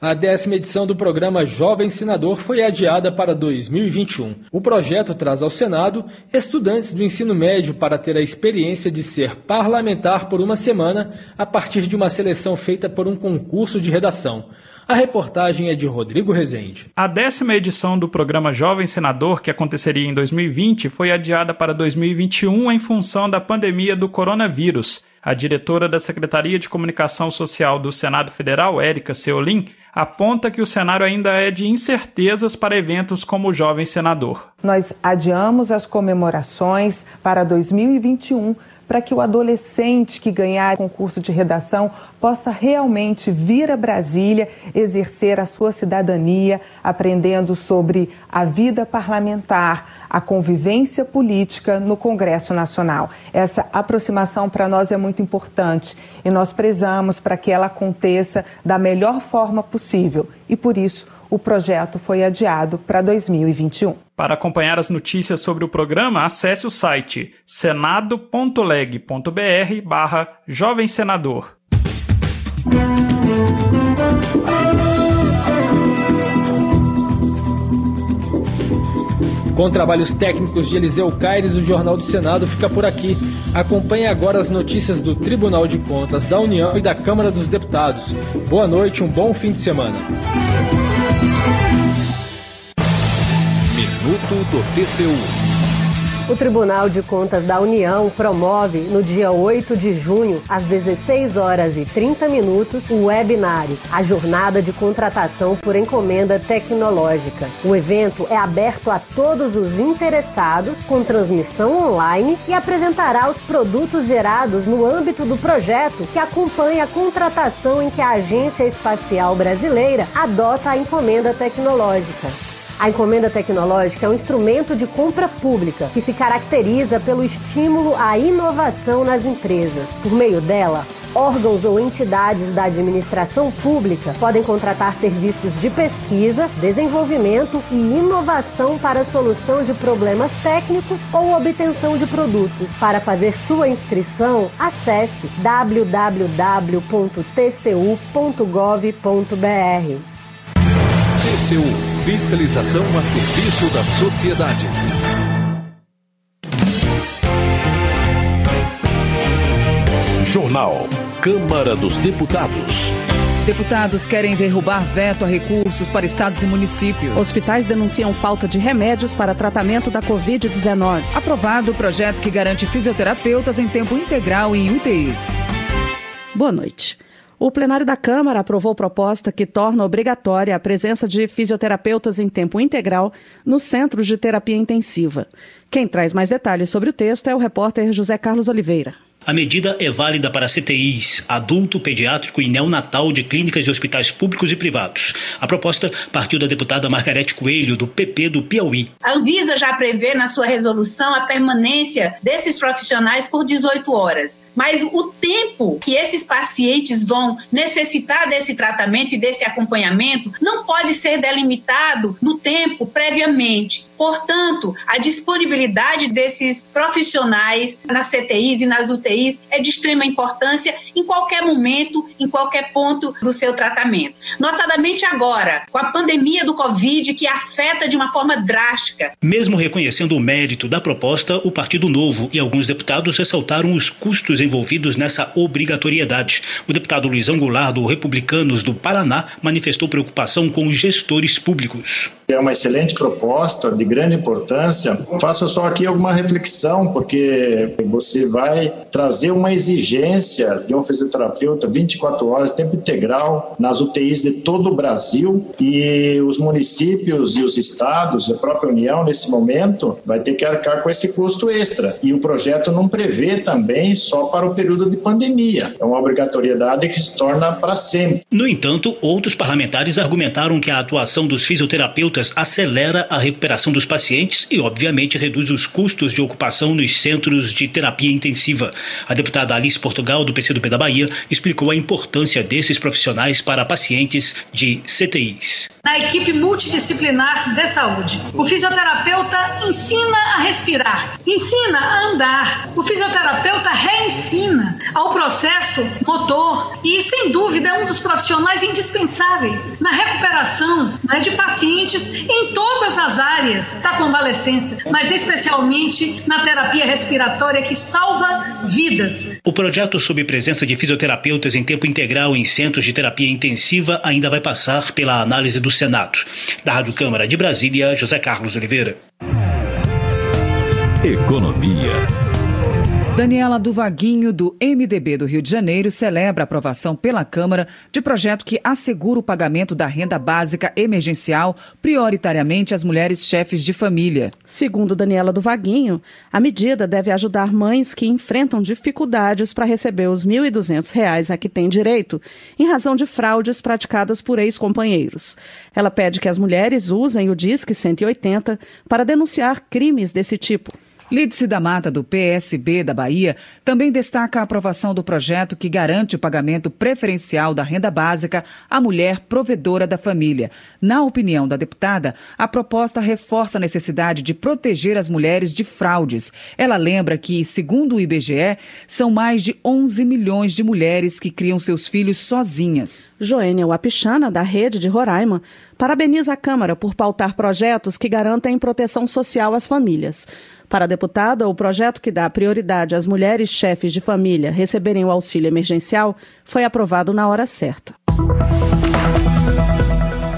A décima edição do programa Jovem Senador foi adiada para 2021. O projeto traz ao Senado estudantes do ensino médio para ter a experiência de ser parlamentar por uma semana a partir de uma seleção feita por um concurso de redação. A reportagem é de Rodrigo Rezende.
A décima edição do programa Jovem Senador, que aconteceria em 2020, foi adiada para 2021 em função da pandemia do coronavírus. A diretora da Secretaria de Comunicação Social do Senado Federal, Érica Seolim, aponta que o cenário ainda é de incertezas para eventos como o Jovem Senador.
Nós adiamos as comemorações para 2021 para que o adolescente que ganhar concurso de redação possa realmente vir a Brasília exercer a sua cidadania, aprendendo sobre a vida parlamentar, a convivência política no Congresso Nacional. Essa aproximação para nós é muito importante e nós prezamos para que ela aconteça da melhor forma possível e por isso o projeto foi adiado para 2021.
Para acompanhar as notícias sobre o programa, acesse o site senado.leg.br barra Jovem Senador.
Com trabalhos técnicos de Eliseu Caires, o Jornal do Senado fica por aqui. Acompanhe agora as notícias do Tribunal de Contas da União e da Câmara dos Deputados. Boa noite, um bom fim de semana.
Minuto do TCU.
O Tribunal de Contas da União promove no dia 8 de junho, às 16 horas e 30 minutos, o webinário A Jornada de Contratação por Encomenda Tecnológica. O evento é aberto a todos os interessados, com transmissão online e apresentará os produtos gerados no âmbito do projeto que acompanha a contratação em que a Agência Espacial Brasileira adota a encomenda tecnológica. A encomenda tecnológica é um instrumento de compra pública que se caracteriza pelo estímulo à inovação nas empresas. Por meio dela, órgãos ou entidades da administração pública podem contratar serviços de pesquisa, desenvolvimento e inovação para a solução de problemas técnicos ou obtenção de produtos. Para fazer sua inscrição, acesse www.tcu.gov.br.
TCU Fiscalização a serviço da sociedade. Jornal. Câmara dos Deputados.
Deputados querem derrubar veto a recursos para estados e municípios.
Hospitais denunciam falta de remédios para tratamento da Covid-19.
Aprovado o projeto que garante fisioterapeutas em tempo integral em UTIs.
Boa noite. O plenário da Câmara aprovou proposta que torna obrigatória a presença de fisioterapeutas em tempo integral nos centros de terapia intensiva. Quem traz mais detalhes sobre o texto é o repórter José Carlos Oliveira.
A medida é válida para CTIs, adulto, pediátrico e neonatal de clínicas e hospitais públicos e privados. A proposta partiu da deputada Margarete Coelho, do PP do Piauí.
A Anvisa já prevê na sua resolução a permanência desses profissionais por 18 horas. Mas o tempo que esses pacientes vão necessitar desse tratamento e desse acompanhamento não pode ser delimitado no tempo previamente. Portanto, a disponibilidade desses profissionais nas CTIs e nas UTIs é de extrema importância em qualquer momento, em qualquer ponto do seu tratamento. Notadamente agora, com a pandemia do Covid que afeta de uma forma drástica.
Mesmo reconhecendo o mérito da proposta, o Partido Novo e alguns deputados ressaltaram os custos envolvidos nessa obrigatoriedade. O deputado Luizão Goulart, do Republicanos do Paraná, manifestou preocupação com os gestores públicos.
É uma excelente proposta de grande importância. Faço só aqui alguma reflexão, porque você vai trazer uma exigência de um fisioterapeuta 24 horas, tempo integral, nas UTIs de todo o Brasil e os municípios e os estados, a própria União, nesse momento, vai ter que arcar com esse custo extra. E o projeto não prevê também só para o período de pandemia. É uma obrigatoriedade que se torna para sempre.
No entanto, outros parlamentares argumentaram que a atuação dos fisioterapeutas acelera a recuperação dos pacientes e, obviamente, reduz os custos de ocupação nos centros de terapia intensiva. A deputada Alice Portugal, do PCdoB da Bahia, explicou a importância desses profissionais para pacientes de CTIs.
Na equipe multidisciplinar de saúde, o fisioterapeuta ensina a respirar, ensina a andar, o fisioterapeuta reensina ao processo motor e, sem dúvida, é um dos profissionais indispensáveis na recuperação né, de pacientes em todas as áreas da convalescência, mas especialmente na terapia respiratória que salva vidas.
O projeto sob presença de fisioterapeutas em tempo integral em centros de terapia intensiva ainda vai passar pela análise do Senado. Da Rádio Câmara de Brasília, José Carlos Oliveira.
Economia.
Daniela do Vaguinho, do MDB do Rio de Janeiro, celebra a aprovação pela Câmara de projeto que assegura o pagamento da renda básica emergencial prioritariamente às mulheres chefes de família.
Segundo Daniela do Vaguinho, a medida deve ajudar mães que enfrentam dificuldades para receber os R$ 1.200 a que têm direito, em razão de fraudes praticadas por ex-companheiros. Ela pede que as mulheres usem o Disque 180 para denunciar crimes desse tipo.
Lídice da Mata, do PSB da Bahia, também destaca a aprovação do projeto que garante o pagamento preferencial da renda básica à mulher provedora da família. Na opinião da deputada, a proposta reforça a necessidade de proteger as mulheres de fraudes. Ela lembra que, segundo o IBGE, são mais de 11 milhões de mulheres que criam seus filhos sozinhas.
Joênia Wapichana, da Rede de Roraima, parabeniza a Câmara por pautar projetos que garantem proteção social às famílias. Para a deputada, o projeto que dá prioridade às mulheres chefes de família receberem o auxílio emergencial foi aprovado na hora certa.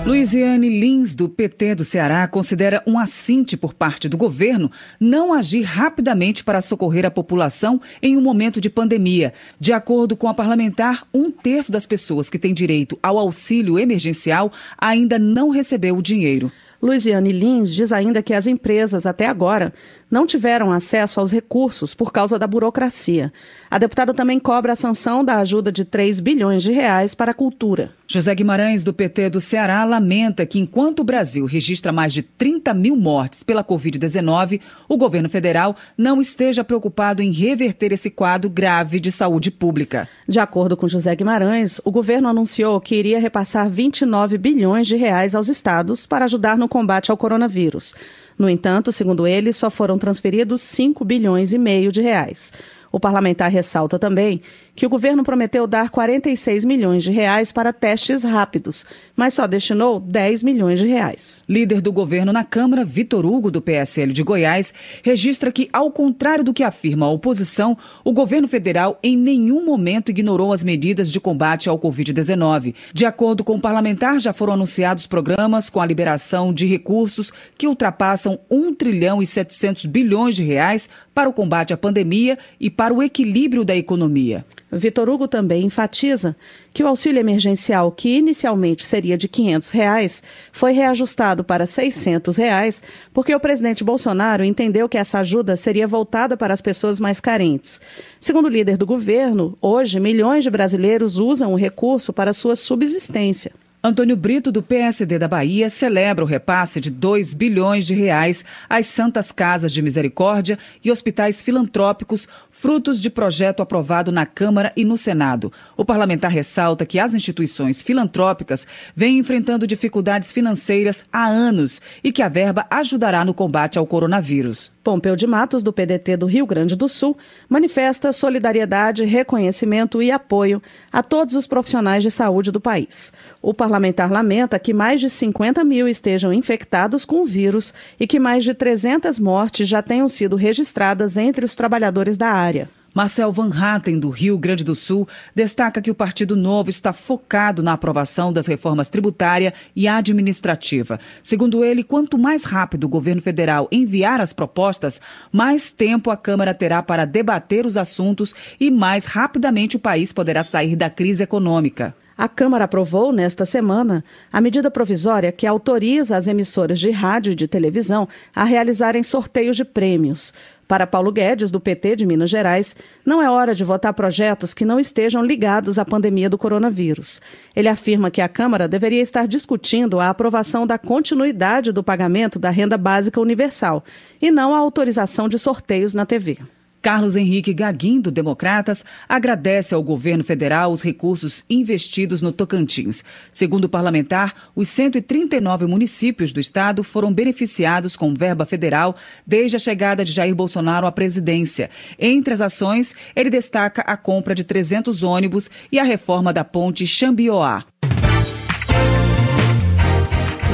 Luiziane Lins, do PT do Ceará, considera um assinte por parte do governo não agir rapidamente para socorrer a população em um momento de pandemia. De acordo com a parlamentar, um terço das pessoas que têm direito ao auxílio emergencial ainda não recebeu o dinheiro.
Luiziane Lins diz ainda que as empresas, até agora, não tiveram acesso aos recursos por causa da burocracia. A deputada também cobra a sanção da ajuda de 3 bilhões de reais para a cultura.
José Guimarães, do PT do Ceará, lamenta que, enquanto o Brasil registra mais de 30 mil mortes pela Covid-19, o governo federal não esteja preocupado em reverter esse quadro grave de saúde pública.
De acordo com José Guimarães, o governo anunciou que iria repassar 29 bilhões de reais aos estados para ajudar no combate ao coronavírus. No entanto, segundo ele, só foram transferidos 5 bilhões e meio de reais. O parlamentar ressalta também que o governo prometeu dar 46 milhões de reais para testes rápidos, mas só destinou 10 milhões de reais.
Líder do governo na Câmara, Vitor Hugo, do PSL de Goiás, registra que, ao contrário do que afirma a oposição, o governo federal em nenhum momento ignorou as medidas de combate ao Covid-19. De acordo com o parlamentar, já foram anunciados programas com a liberação de recursos que ultrapassam 1 trilhão e 700 bilhões de reais para o combate à pandemia e para o equilíbrio da economia.
Vitor Hugo também enfatiza que o auxílio emergencial, que inicialmente seria de 500 reais, foi reajustado para 600 reais, porque o presidente Bolsonaro entendeu que essa ajuda seria voltada para as pessoas mais carentes. Segundo o líder do governo, hoje milhões de brasileiros usam o recurso para sua subsistência.
Antônio Brito, do PSD da Bahia, celebra o repasse de 2 bilhões de reais às Santas Casas de Misericórdia e hospitais filantrópicos, frutos de projeto aprovado na Câmara e no Senado. O parlamentar ressalta que as instituições filantrópicas vêm enfrentando dificuldades financeiras há anos e que a verba ajudará no combate ao coronavírus.
Pompeu de Matos, do PDT do Rio Grande do Sul, manifesta solidariedade, reconhecimento e apoio a todos os profissionais de saúde do país. O parlamentar lamenta que mais de 50 mil estejam infectados com o vírus e que mais de 300 mortes já tenham sido registradas entre os trabalhadores da área.
Marcel Van Hatten, do Rio Grande do Sul, destaca que o Partido Novo está focado na aprovação das reformas tributária e administrativa. Segundo ele, quanto mais rápido o governo federal enviar as propostas, mais tempo a Câmara terá para debater os assuntos e mais rapidamente o país poderá sair da crise econômica.
A Câmara aprovou, nesta semana, a medida provisória que autoriza as emissoras de rádio e de televisão a realizarem sorteios de prêmios. Para Paulo Guedes, do PT de Minas Gerais, não é hora de votar projetos que não estejam ligados à pandemia do coronavírus. Ele afirma que a Câmara deveria estar discutindo a aprovação da continuidade do pagamento da renda básica universal e não a autorização de sorteios na TV.
Carlos Henrique Gaguim, do Democratas, agradece ao governo federal os recursos investidos no Tocantins. Segundo o parlamentar, os 139 municípios do estado foram beneficiados com verba federal desde a chegada de Jair Bolsonaro à presidência. Entre as ações, ele destaca a compra de 300 ônibus e a reforma da ponte Xambioá.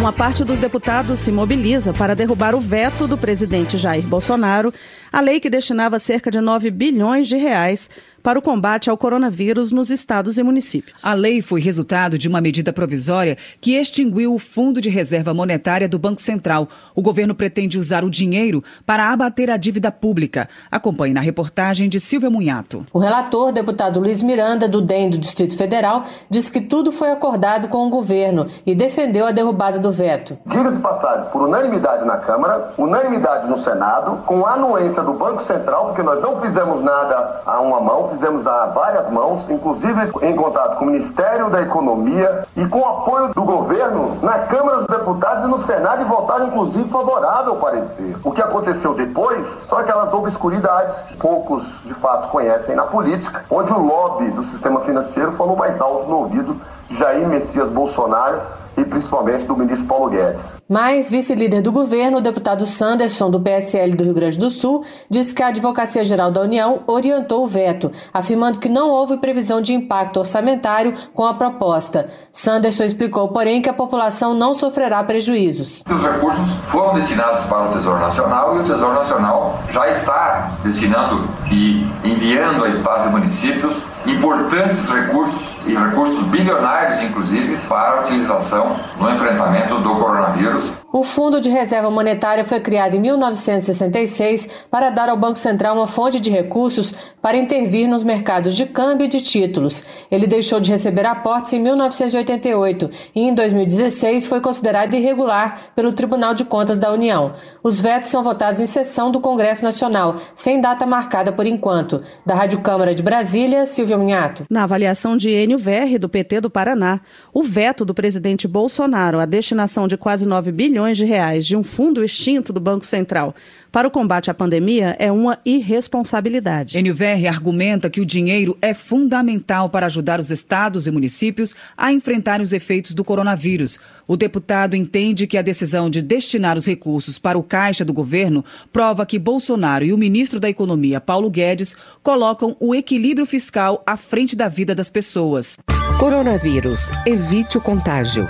Uma parte dos deputados se mobiliza para derrubar o veto do presidente Jair Bolsonaro, a lei que destinava cerca de 9 bilhões de reais para o combate ao coronavírus nos estados e municípios.
A lei foi resultado de uma medida provisória que extinguiu o Fundo de Reserva Monetária do Banco Central. O governo pretende usar o dinheiro para abater a dívida pública. Acompanhe na reportagem de Silvia Munhato.
O relator, deputado Luiz Miranda, do DEM do Distrito Federal, disse que tudo foi acordado com o governo e defendeu a derrubada do veto.
Diga-se passagem, por unanimidade na Câmara, unanimidade no Senado, com a do Banco Central, porque nós não fizemos nada a uma mão, fizemos a várias mãos, inclusive em contato com o Ministério da Economia e com o apoio do governo na Câmara dos Deputados e no Senado e votaram inclusive favorável ao parecer. O que aconteceu depois são aquelas obscuridades, poucos de fato conhecem na política, onde o lobby do sistema financeiro falou mais alto no ouvido Jair Messias Bolsonaro e principalmente do ministro Paulo Guedes.
Mas vice-líder do governo, o deputado Sanderson, do PSL do Rio Grande do Sul, disse que a Advocacia Geral da União orientou o veto, afirmando que não houve previsão de impacto orçamentário com a proposta. Sanderson explicou, porém, que a população não sofrerá prejuízos.
Os recursos foram destinados para o Tesouro Nacional e o Tesouro Nacional já está destinando e enviando a estados e municípios importantes recursos e recursos bilionários, inclusive, para a utilização no enfrentamento do coronavírus.
O Fundo de Reserva Monetária foi criado em 1966 para dar ao Banco Central uma fonte de recursos para intervir nos mercados de câmbio e de títulos. Ele deixou de receber aportes em 1988 e, em 2016, foi considerado irregular pelo Tribunal de Contas da União. Os vetos são votados em sessão do Congresso Nacional, sem data marcada por enquanto. Da Rádio Câmara de Brasília, Silvia Minhato.
Na avaliação de Enio Verri, do PT do Paraná, o veto do presidente Bolsonaro à destinação de quase 9 bilhões bilhões de reais de um fundo extinto do Banco Central para o combate à pandemia é uma irresponsabilidade.
NVR argumenta que o dinheiro é fundamental para ajudar os estados e municípios a enfrentar os efeitos do coronavírus. O deputado entende que a decisão de destinar os recursos para o caixa do governo prova que Bolsonaro e o ministro da Economia, Paulo Guedes, colocam o equilíbrio fiscal à frente da vida das pessoas.
Coronavírus. Evite o contágio.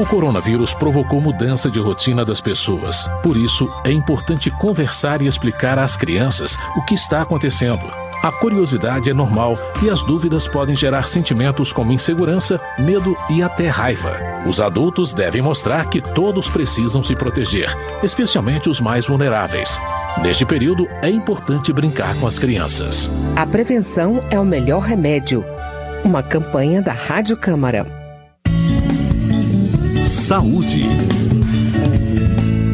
O coronavírus provocou mudança de rotina das pessoas. Por isso, é importante conversar e explicar às crianças o que está acontecendo. A curiosidade é normal e as dúvidas podem gerar sentimentos como insegurança, medo e até raiva. Os adultos devem mostrar que todos precisam se proteger, especialmente os mais vulneráveis. Neste período, é importante brincar com as crianças.
A prevenção é o melhor remédio. Uma campanha da Rádio Câmara.
Saúde.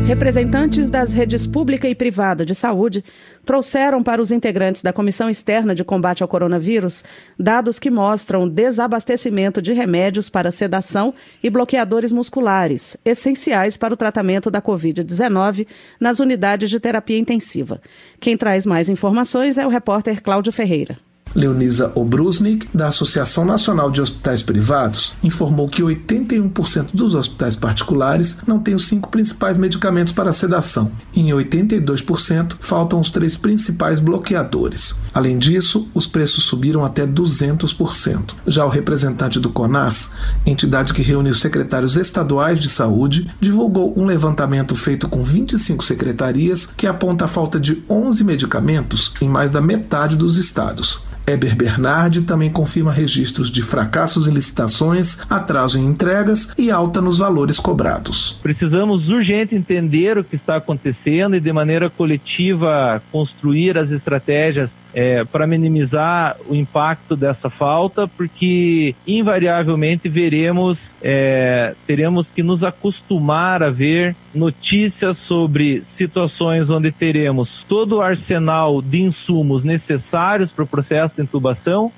Representantes das redes pública e privada de saúde trouxeram para os integrantes da Comissão Externa de Combate ao Coronavírus dados que mostram desabastecimento de remédios para sedação e bloqueadores musculares, essenciais para o tratamento da Covid-19 nas unidades de terapia intensiva. Quem traz mais informações é o repórter Cláudio Ferreira.
Leonisa Obrusnik, da Associação Nacional de Hospitais Privados, informou que 81% dos hospitais particulares não têm os cinco principais medicamentos para sedação. Em 82% faltam os três principais bloqueadores. Além disso, os preços subiram até 200%. Já o representante do CONAS, entidade que reúne os secretários estaduais de saúde, divulgou um levantamento feito com 25 secretarias que aponta a falta de 11 medicamentos em mais da metade dos estados. Eber Bernardi também confirma registros de fracassos em licitações, atraso em entregas e alta nos valores cobrados.
Precisamos urgente entender o que está acontecendo e, de maneira coletiva, construir as estratégias é, para minimizar o impacto dessa falta, porque invariavelmente veremos, é, teremos que nos acostumar a ver notícias sobre situações onde teremos todo o arsenal de insumos necessários para o processo de intubação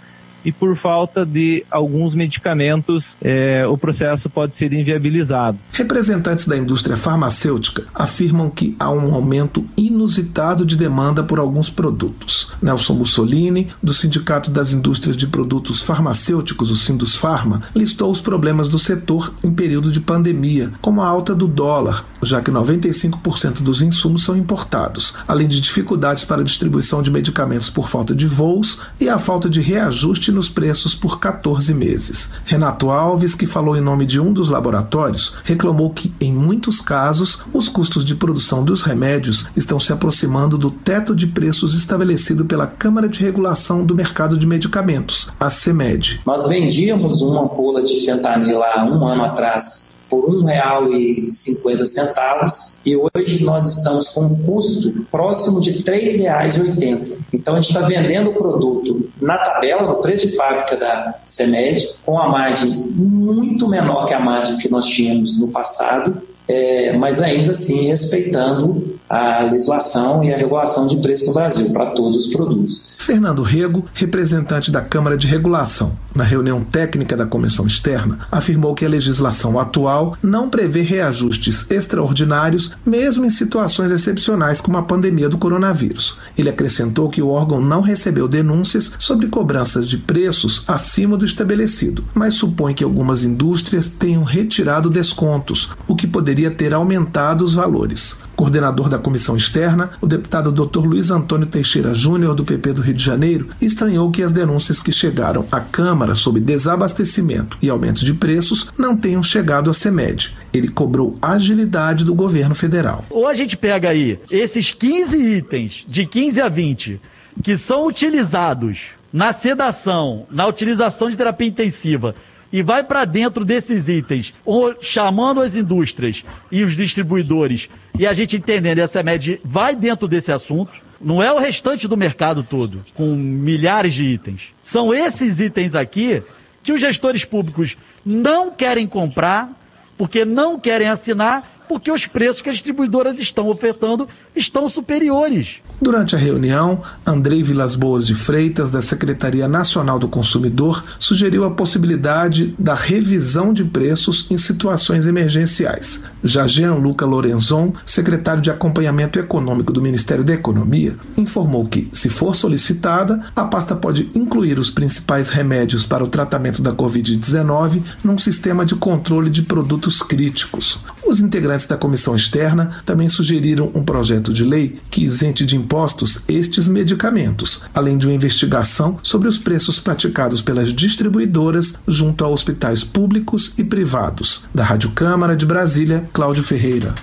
e por falta de alguns medicamentos é, o processo pode ser inviabilizado.
Representantes da indústria farmacêutica afirmam que há um aumento inusitado de demanda por alguns produtos. Nelson Mussolini, do Sindicato das Indústrias de Produtos Farmacêuticos, o Sindusfarma, listou os problemas do setor em período de pandemia, como a alta do dólar, já que 95% dos insumos são importados, além de dificuldades para a distribuição de medicamentos por falta de voos e a falta de reajuste nos preços por 14 meses. Renato Alves, que falou em nome de um dos laboratórios, reclamou que, em muitos casos, os custos de produção dos remédios estão se aproximando do teto de preços estabelecido pela Câmara de Regulação do Mercado de Medicamentos, a CEMED.
Nós vendíamos uma ampola de fentanil há um ano atrás por R$ 1,50 e hoje nós estamos com um custo próximo de R$ 3,80. Então a gente está vendendo o produto na tabela, no preço de fábrica da CEMED, com a margem muito menor que a margem que nós tínhamos no passado, é, mas ainda assim respeitando a legislação e a regulação de preço no Brasil para todos os produtos.
Fernando Rego, representante da Câmara de Regulação, na reunião técnica da comissão externa, afirmou que a legislação atual não prevê reajustes extraordinários, mesmo em situações excepcionais como a pandemia do coronavírus. Ele acrescentou que o órgão não recebeu denúncias sobre cobranças de preços acima do estabelecido, mas supõe que algumas indústrias tenham retirado descontos, o que poderia ter aumentado os valores coordenador da comissão externa, o deputado Dr. Luiz Antônio Teixeira Júnior, do PP do Rio de Janeiro, estranhou que as denúncias que chegaram à Câmara sobre desabastecimento e aumentos de preços não tenham chegado à CEMED. Ele cobrou agilidade do governo federal.
Ou a gente pega aí esses 15 itens, de 15 a 20, que são utilizados na sedação, na utilização de terapia intensiva e vai para dentro desses itens, chamando as indústrias e os distribuidores, e a gente entendendo, essa média vai dentro desse assunto, não é o restante do mercado todo, com milhares de itens. São esses itens aqui que os gestores públicos não querem comprar, porque não querem assinar porque os preços que as distribuidoras estão ofertando estão superiores.
Durante a reunião, Andrei Vilas Boas de Freitas, da Secretaria Nacional do Consumidor, sugeriu a possibilidade da revisão de preços em situações emergenciais. Já Jean-Luca Lorenzon, secretário de Acompanhamento Econômico do Ministério da Economia, informou que, se for solicitada, a pasta pode incluir os principais remédios para o tratamento da Covid-19 num sistema de controle de produtos críticos. Os integrantes da comissão externa também sugeriram um projeto de lei que isente de impostos estes medicamentos, além de uma investigação sobre os preços praticados pelas distribuidoras junto a hospitais públicos e privados. Da Rádio Câmara de Brasília, Cláudio Ferreira.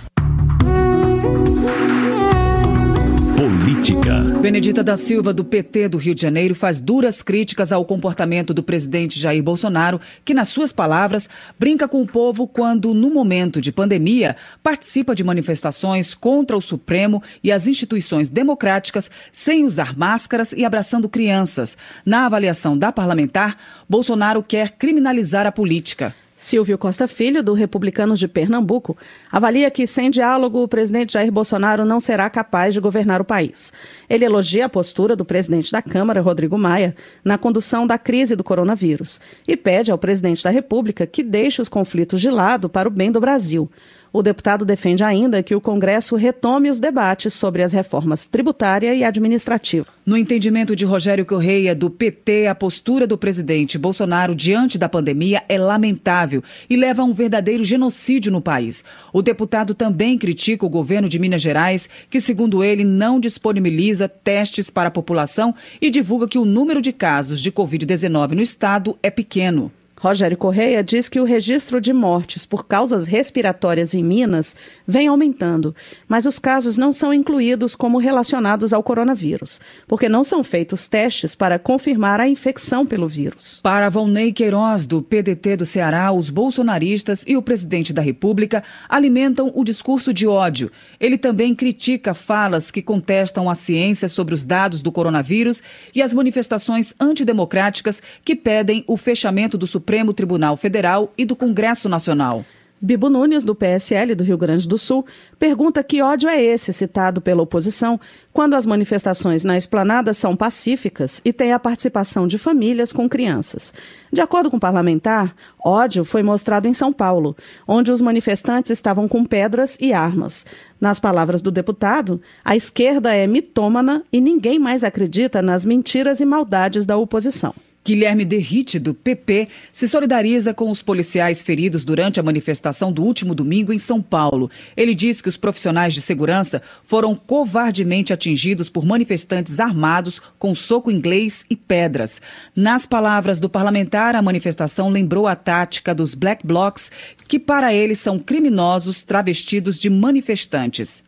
Política. Benedita da Silva, do PT do Rio de Janeiro, faz duras críticas ao comportamento do presidente Jair Bolsonaro, que, nas suas palavras, brinca com o povo quando, no momento de pandemia, participa de manifestações contra o Supremo e as instituições democráticas sem usar máscaras e abraçando crianças. Na avaliação da parlamentar, Bolsonaro quer criminalizar a política.
Silvio Costa Filho, do Republicanos de Pernambuco, avalia que, sem diálogo, o presidente Jair Bolsonaro não será capaz de governar o país. Ele elogia a postura do presidente da Câmara, Rodrigo Maia, na condução da crise do coronavírus e pede ao presidente da República que deixe os conflitos de lado para o bem do Brasil. O deputado defende ainda que o Congresso retome os debates sobre as reformas tributária e administrativa.
No entendimento de Rogério Correia, do PT, a postura do presidente Bolsonaro diante da pandemia é lamentável e leva a um verdadeiro genocídio no país. O deputado também critica o governo de Minas Gerais, que, segundo ele, não disponibiliza testes para a população e divulga que o número de casos de Covid-19 no estado é pequeno.
Rogério Correia diz que o registro de mortes por causas respiratórias em Minas vem aumentando, mas os casos não são incluídos como relacionados ao coronavírus, porque não são feitos testes para confirmar a infecção pelo vírus.
Para Volney Queiroz, do PDT do Ceará, os bolsonaristas e o presidente da República alimentam o discurso de ódio. Ele também critica falas que contestam a ciência sobre os dados do coronavírus e as manifestações antidemocráticas que pedem o fechamento do Supremo Supremo Tribunal Federal e do Congresso Nacional.
Bibo Nunes, do PSL do Rio Grande do Sul, pergunta que ódio é esse citado pela oposição quando as manifestações na esplanada são pacíficas e tem a participação de famílias com crianças. De acordo com o parlamentar, ódio foi mostrado em São Paulo, onde os manifestantes estavam com pedras e armas. Nas palavras do deputado, a esquerda é mitômana e ninguém mais acredita nas mentiras e maldades da oposição.
Guilherme Derrite, do PP, se solidariza com os policiais feridos durante a manifestação do último domingo em São Paulo. Ele diz que os profissionais de segurança foram covardemente atingidos por manifestantes armados com soco inglês e pedras. Nas palavras do parlamentar, a manifestação lembrou a tática dos Black Blocs, que para ele são criminosos travestidos de manifestantes.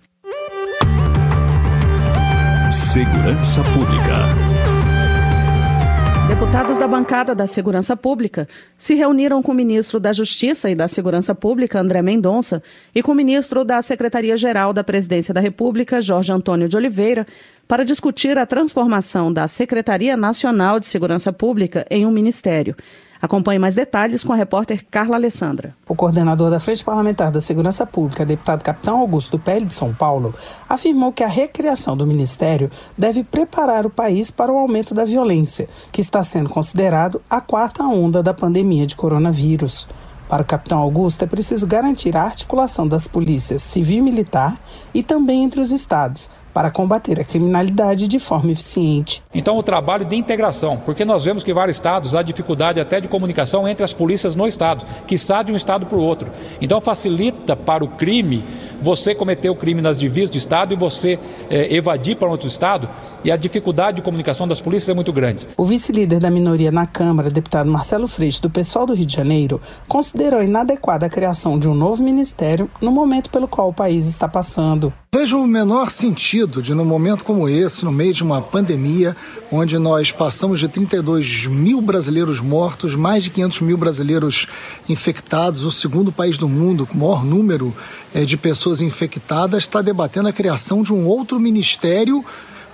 Segurança Pública.
Deputados da bancada da Segurança Pública se reuniram com o ministro da Justiça e da Segurança Pública, André Mendonça, e com o ministro da Secretaria-Geral da Presidência da República, Jorge Antônio de Oliveira, para discutir a transformação da Secretaria Nacional de Segurança Pública em um ministério. Acompanhe mais detalhes com a repórter Carla Alessandra.
O coordenador da Frente Parlamentar da Segurança Pública, deputado Capitão Augusto do PL de São Paulo, afirmou que a recriação do ministério deve preparar o país para o aumento da violência, que está sendo considerado a quarta onda da pandemia de coronavírus. Para o capitão Augusto, é preciso garantir a articulação das polícias civil e militar e também entre os estados, para combater a criminalidade de forma eficiente.
Então, o trabalho de integração, porque nós vemos que vários estados há dificuldade até de comunicação entre as polícias no estado, que está de um estado para o outro. Então, facilita para o crime você cometer o crime nas divisas do estado e você eh, evadir para outro estado, e a dificuldade de comunicação das polícias é muito grande.
O vice-líder da minoria na Câmara, deputado Marcelo Freixo, do pessoal do Rio de Janeiro, considerou inadequada a criação de um novo ministério no momento pelo qual o país está passando.
Vejo o menor sentido de, num momento como esse, no meio de uma pandemia, onde nós passamos de 32 mil brasileiros mortos, mais de 500 mil brasileiros infectados, o segundo país do mundo com o maior número eh, de pessoas infectadas, está debatendo a criação de um outro ministério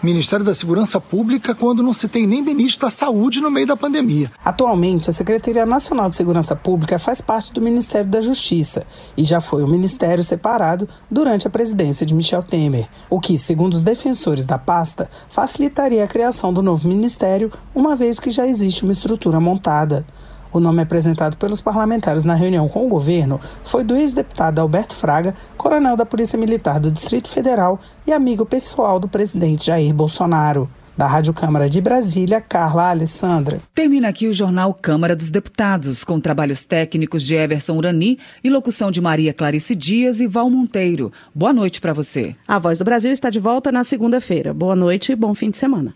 Ministério da Segurança Pública quando não se tem nem ministro da Saúde no meio da pandemia.
Atualmente, a Secretaria Nacional de Segurança Pública faz parte do Ministério da Justiça e já foi um ministério separado durante a presidência de Michel Temer, o que, segundo os defensores da pasta, facilitaria a criação do novo ministério, uma vez que já existe uma estrutura montada. O nome apresentado pelos parlamentares na reunião com o governo foi do ex-deputado Alberto Fraga, coronel da Polícia Militar do Distrito Federal e amigo pessoal do presidente Jair Bolsonaro. Da Rádio Câmara de Brasília, Carla Alessandra.
Termina aqui o jornal Câmara dos Deputados, com trabalhos técnicos de Everson Urani e locução de Maria Clarice Dias e Val Monteiro. Boa noite para você.
A Voz do Brasil está de volta na segunda-feira. Boa noite e bom fim de semana.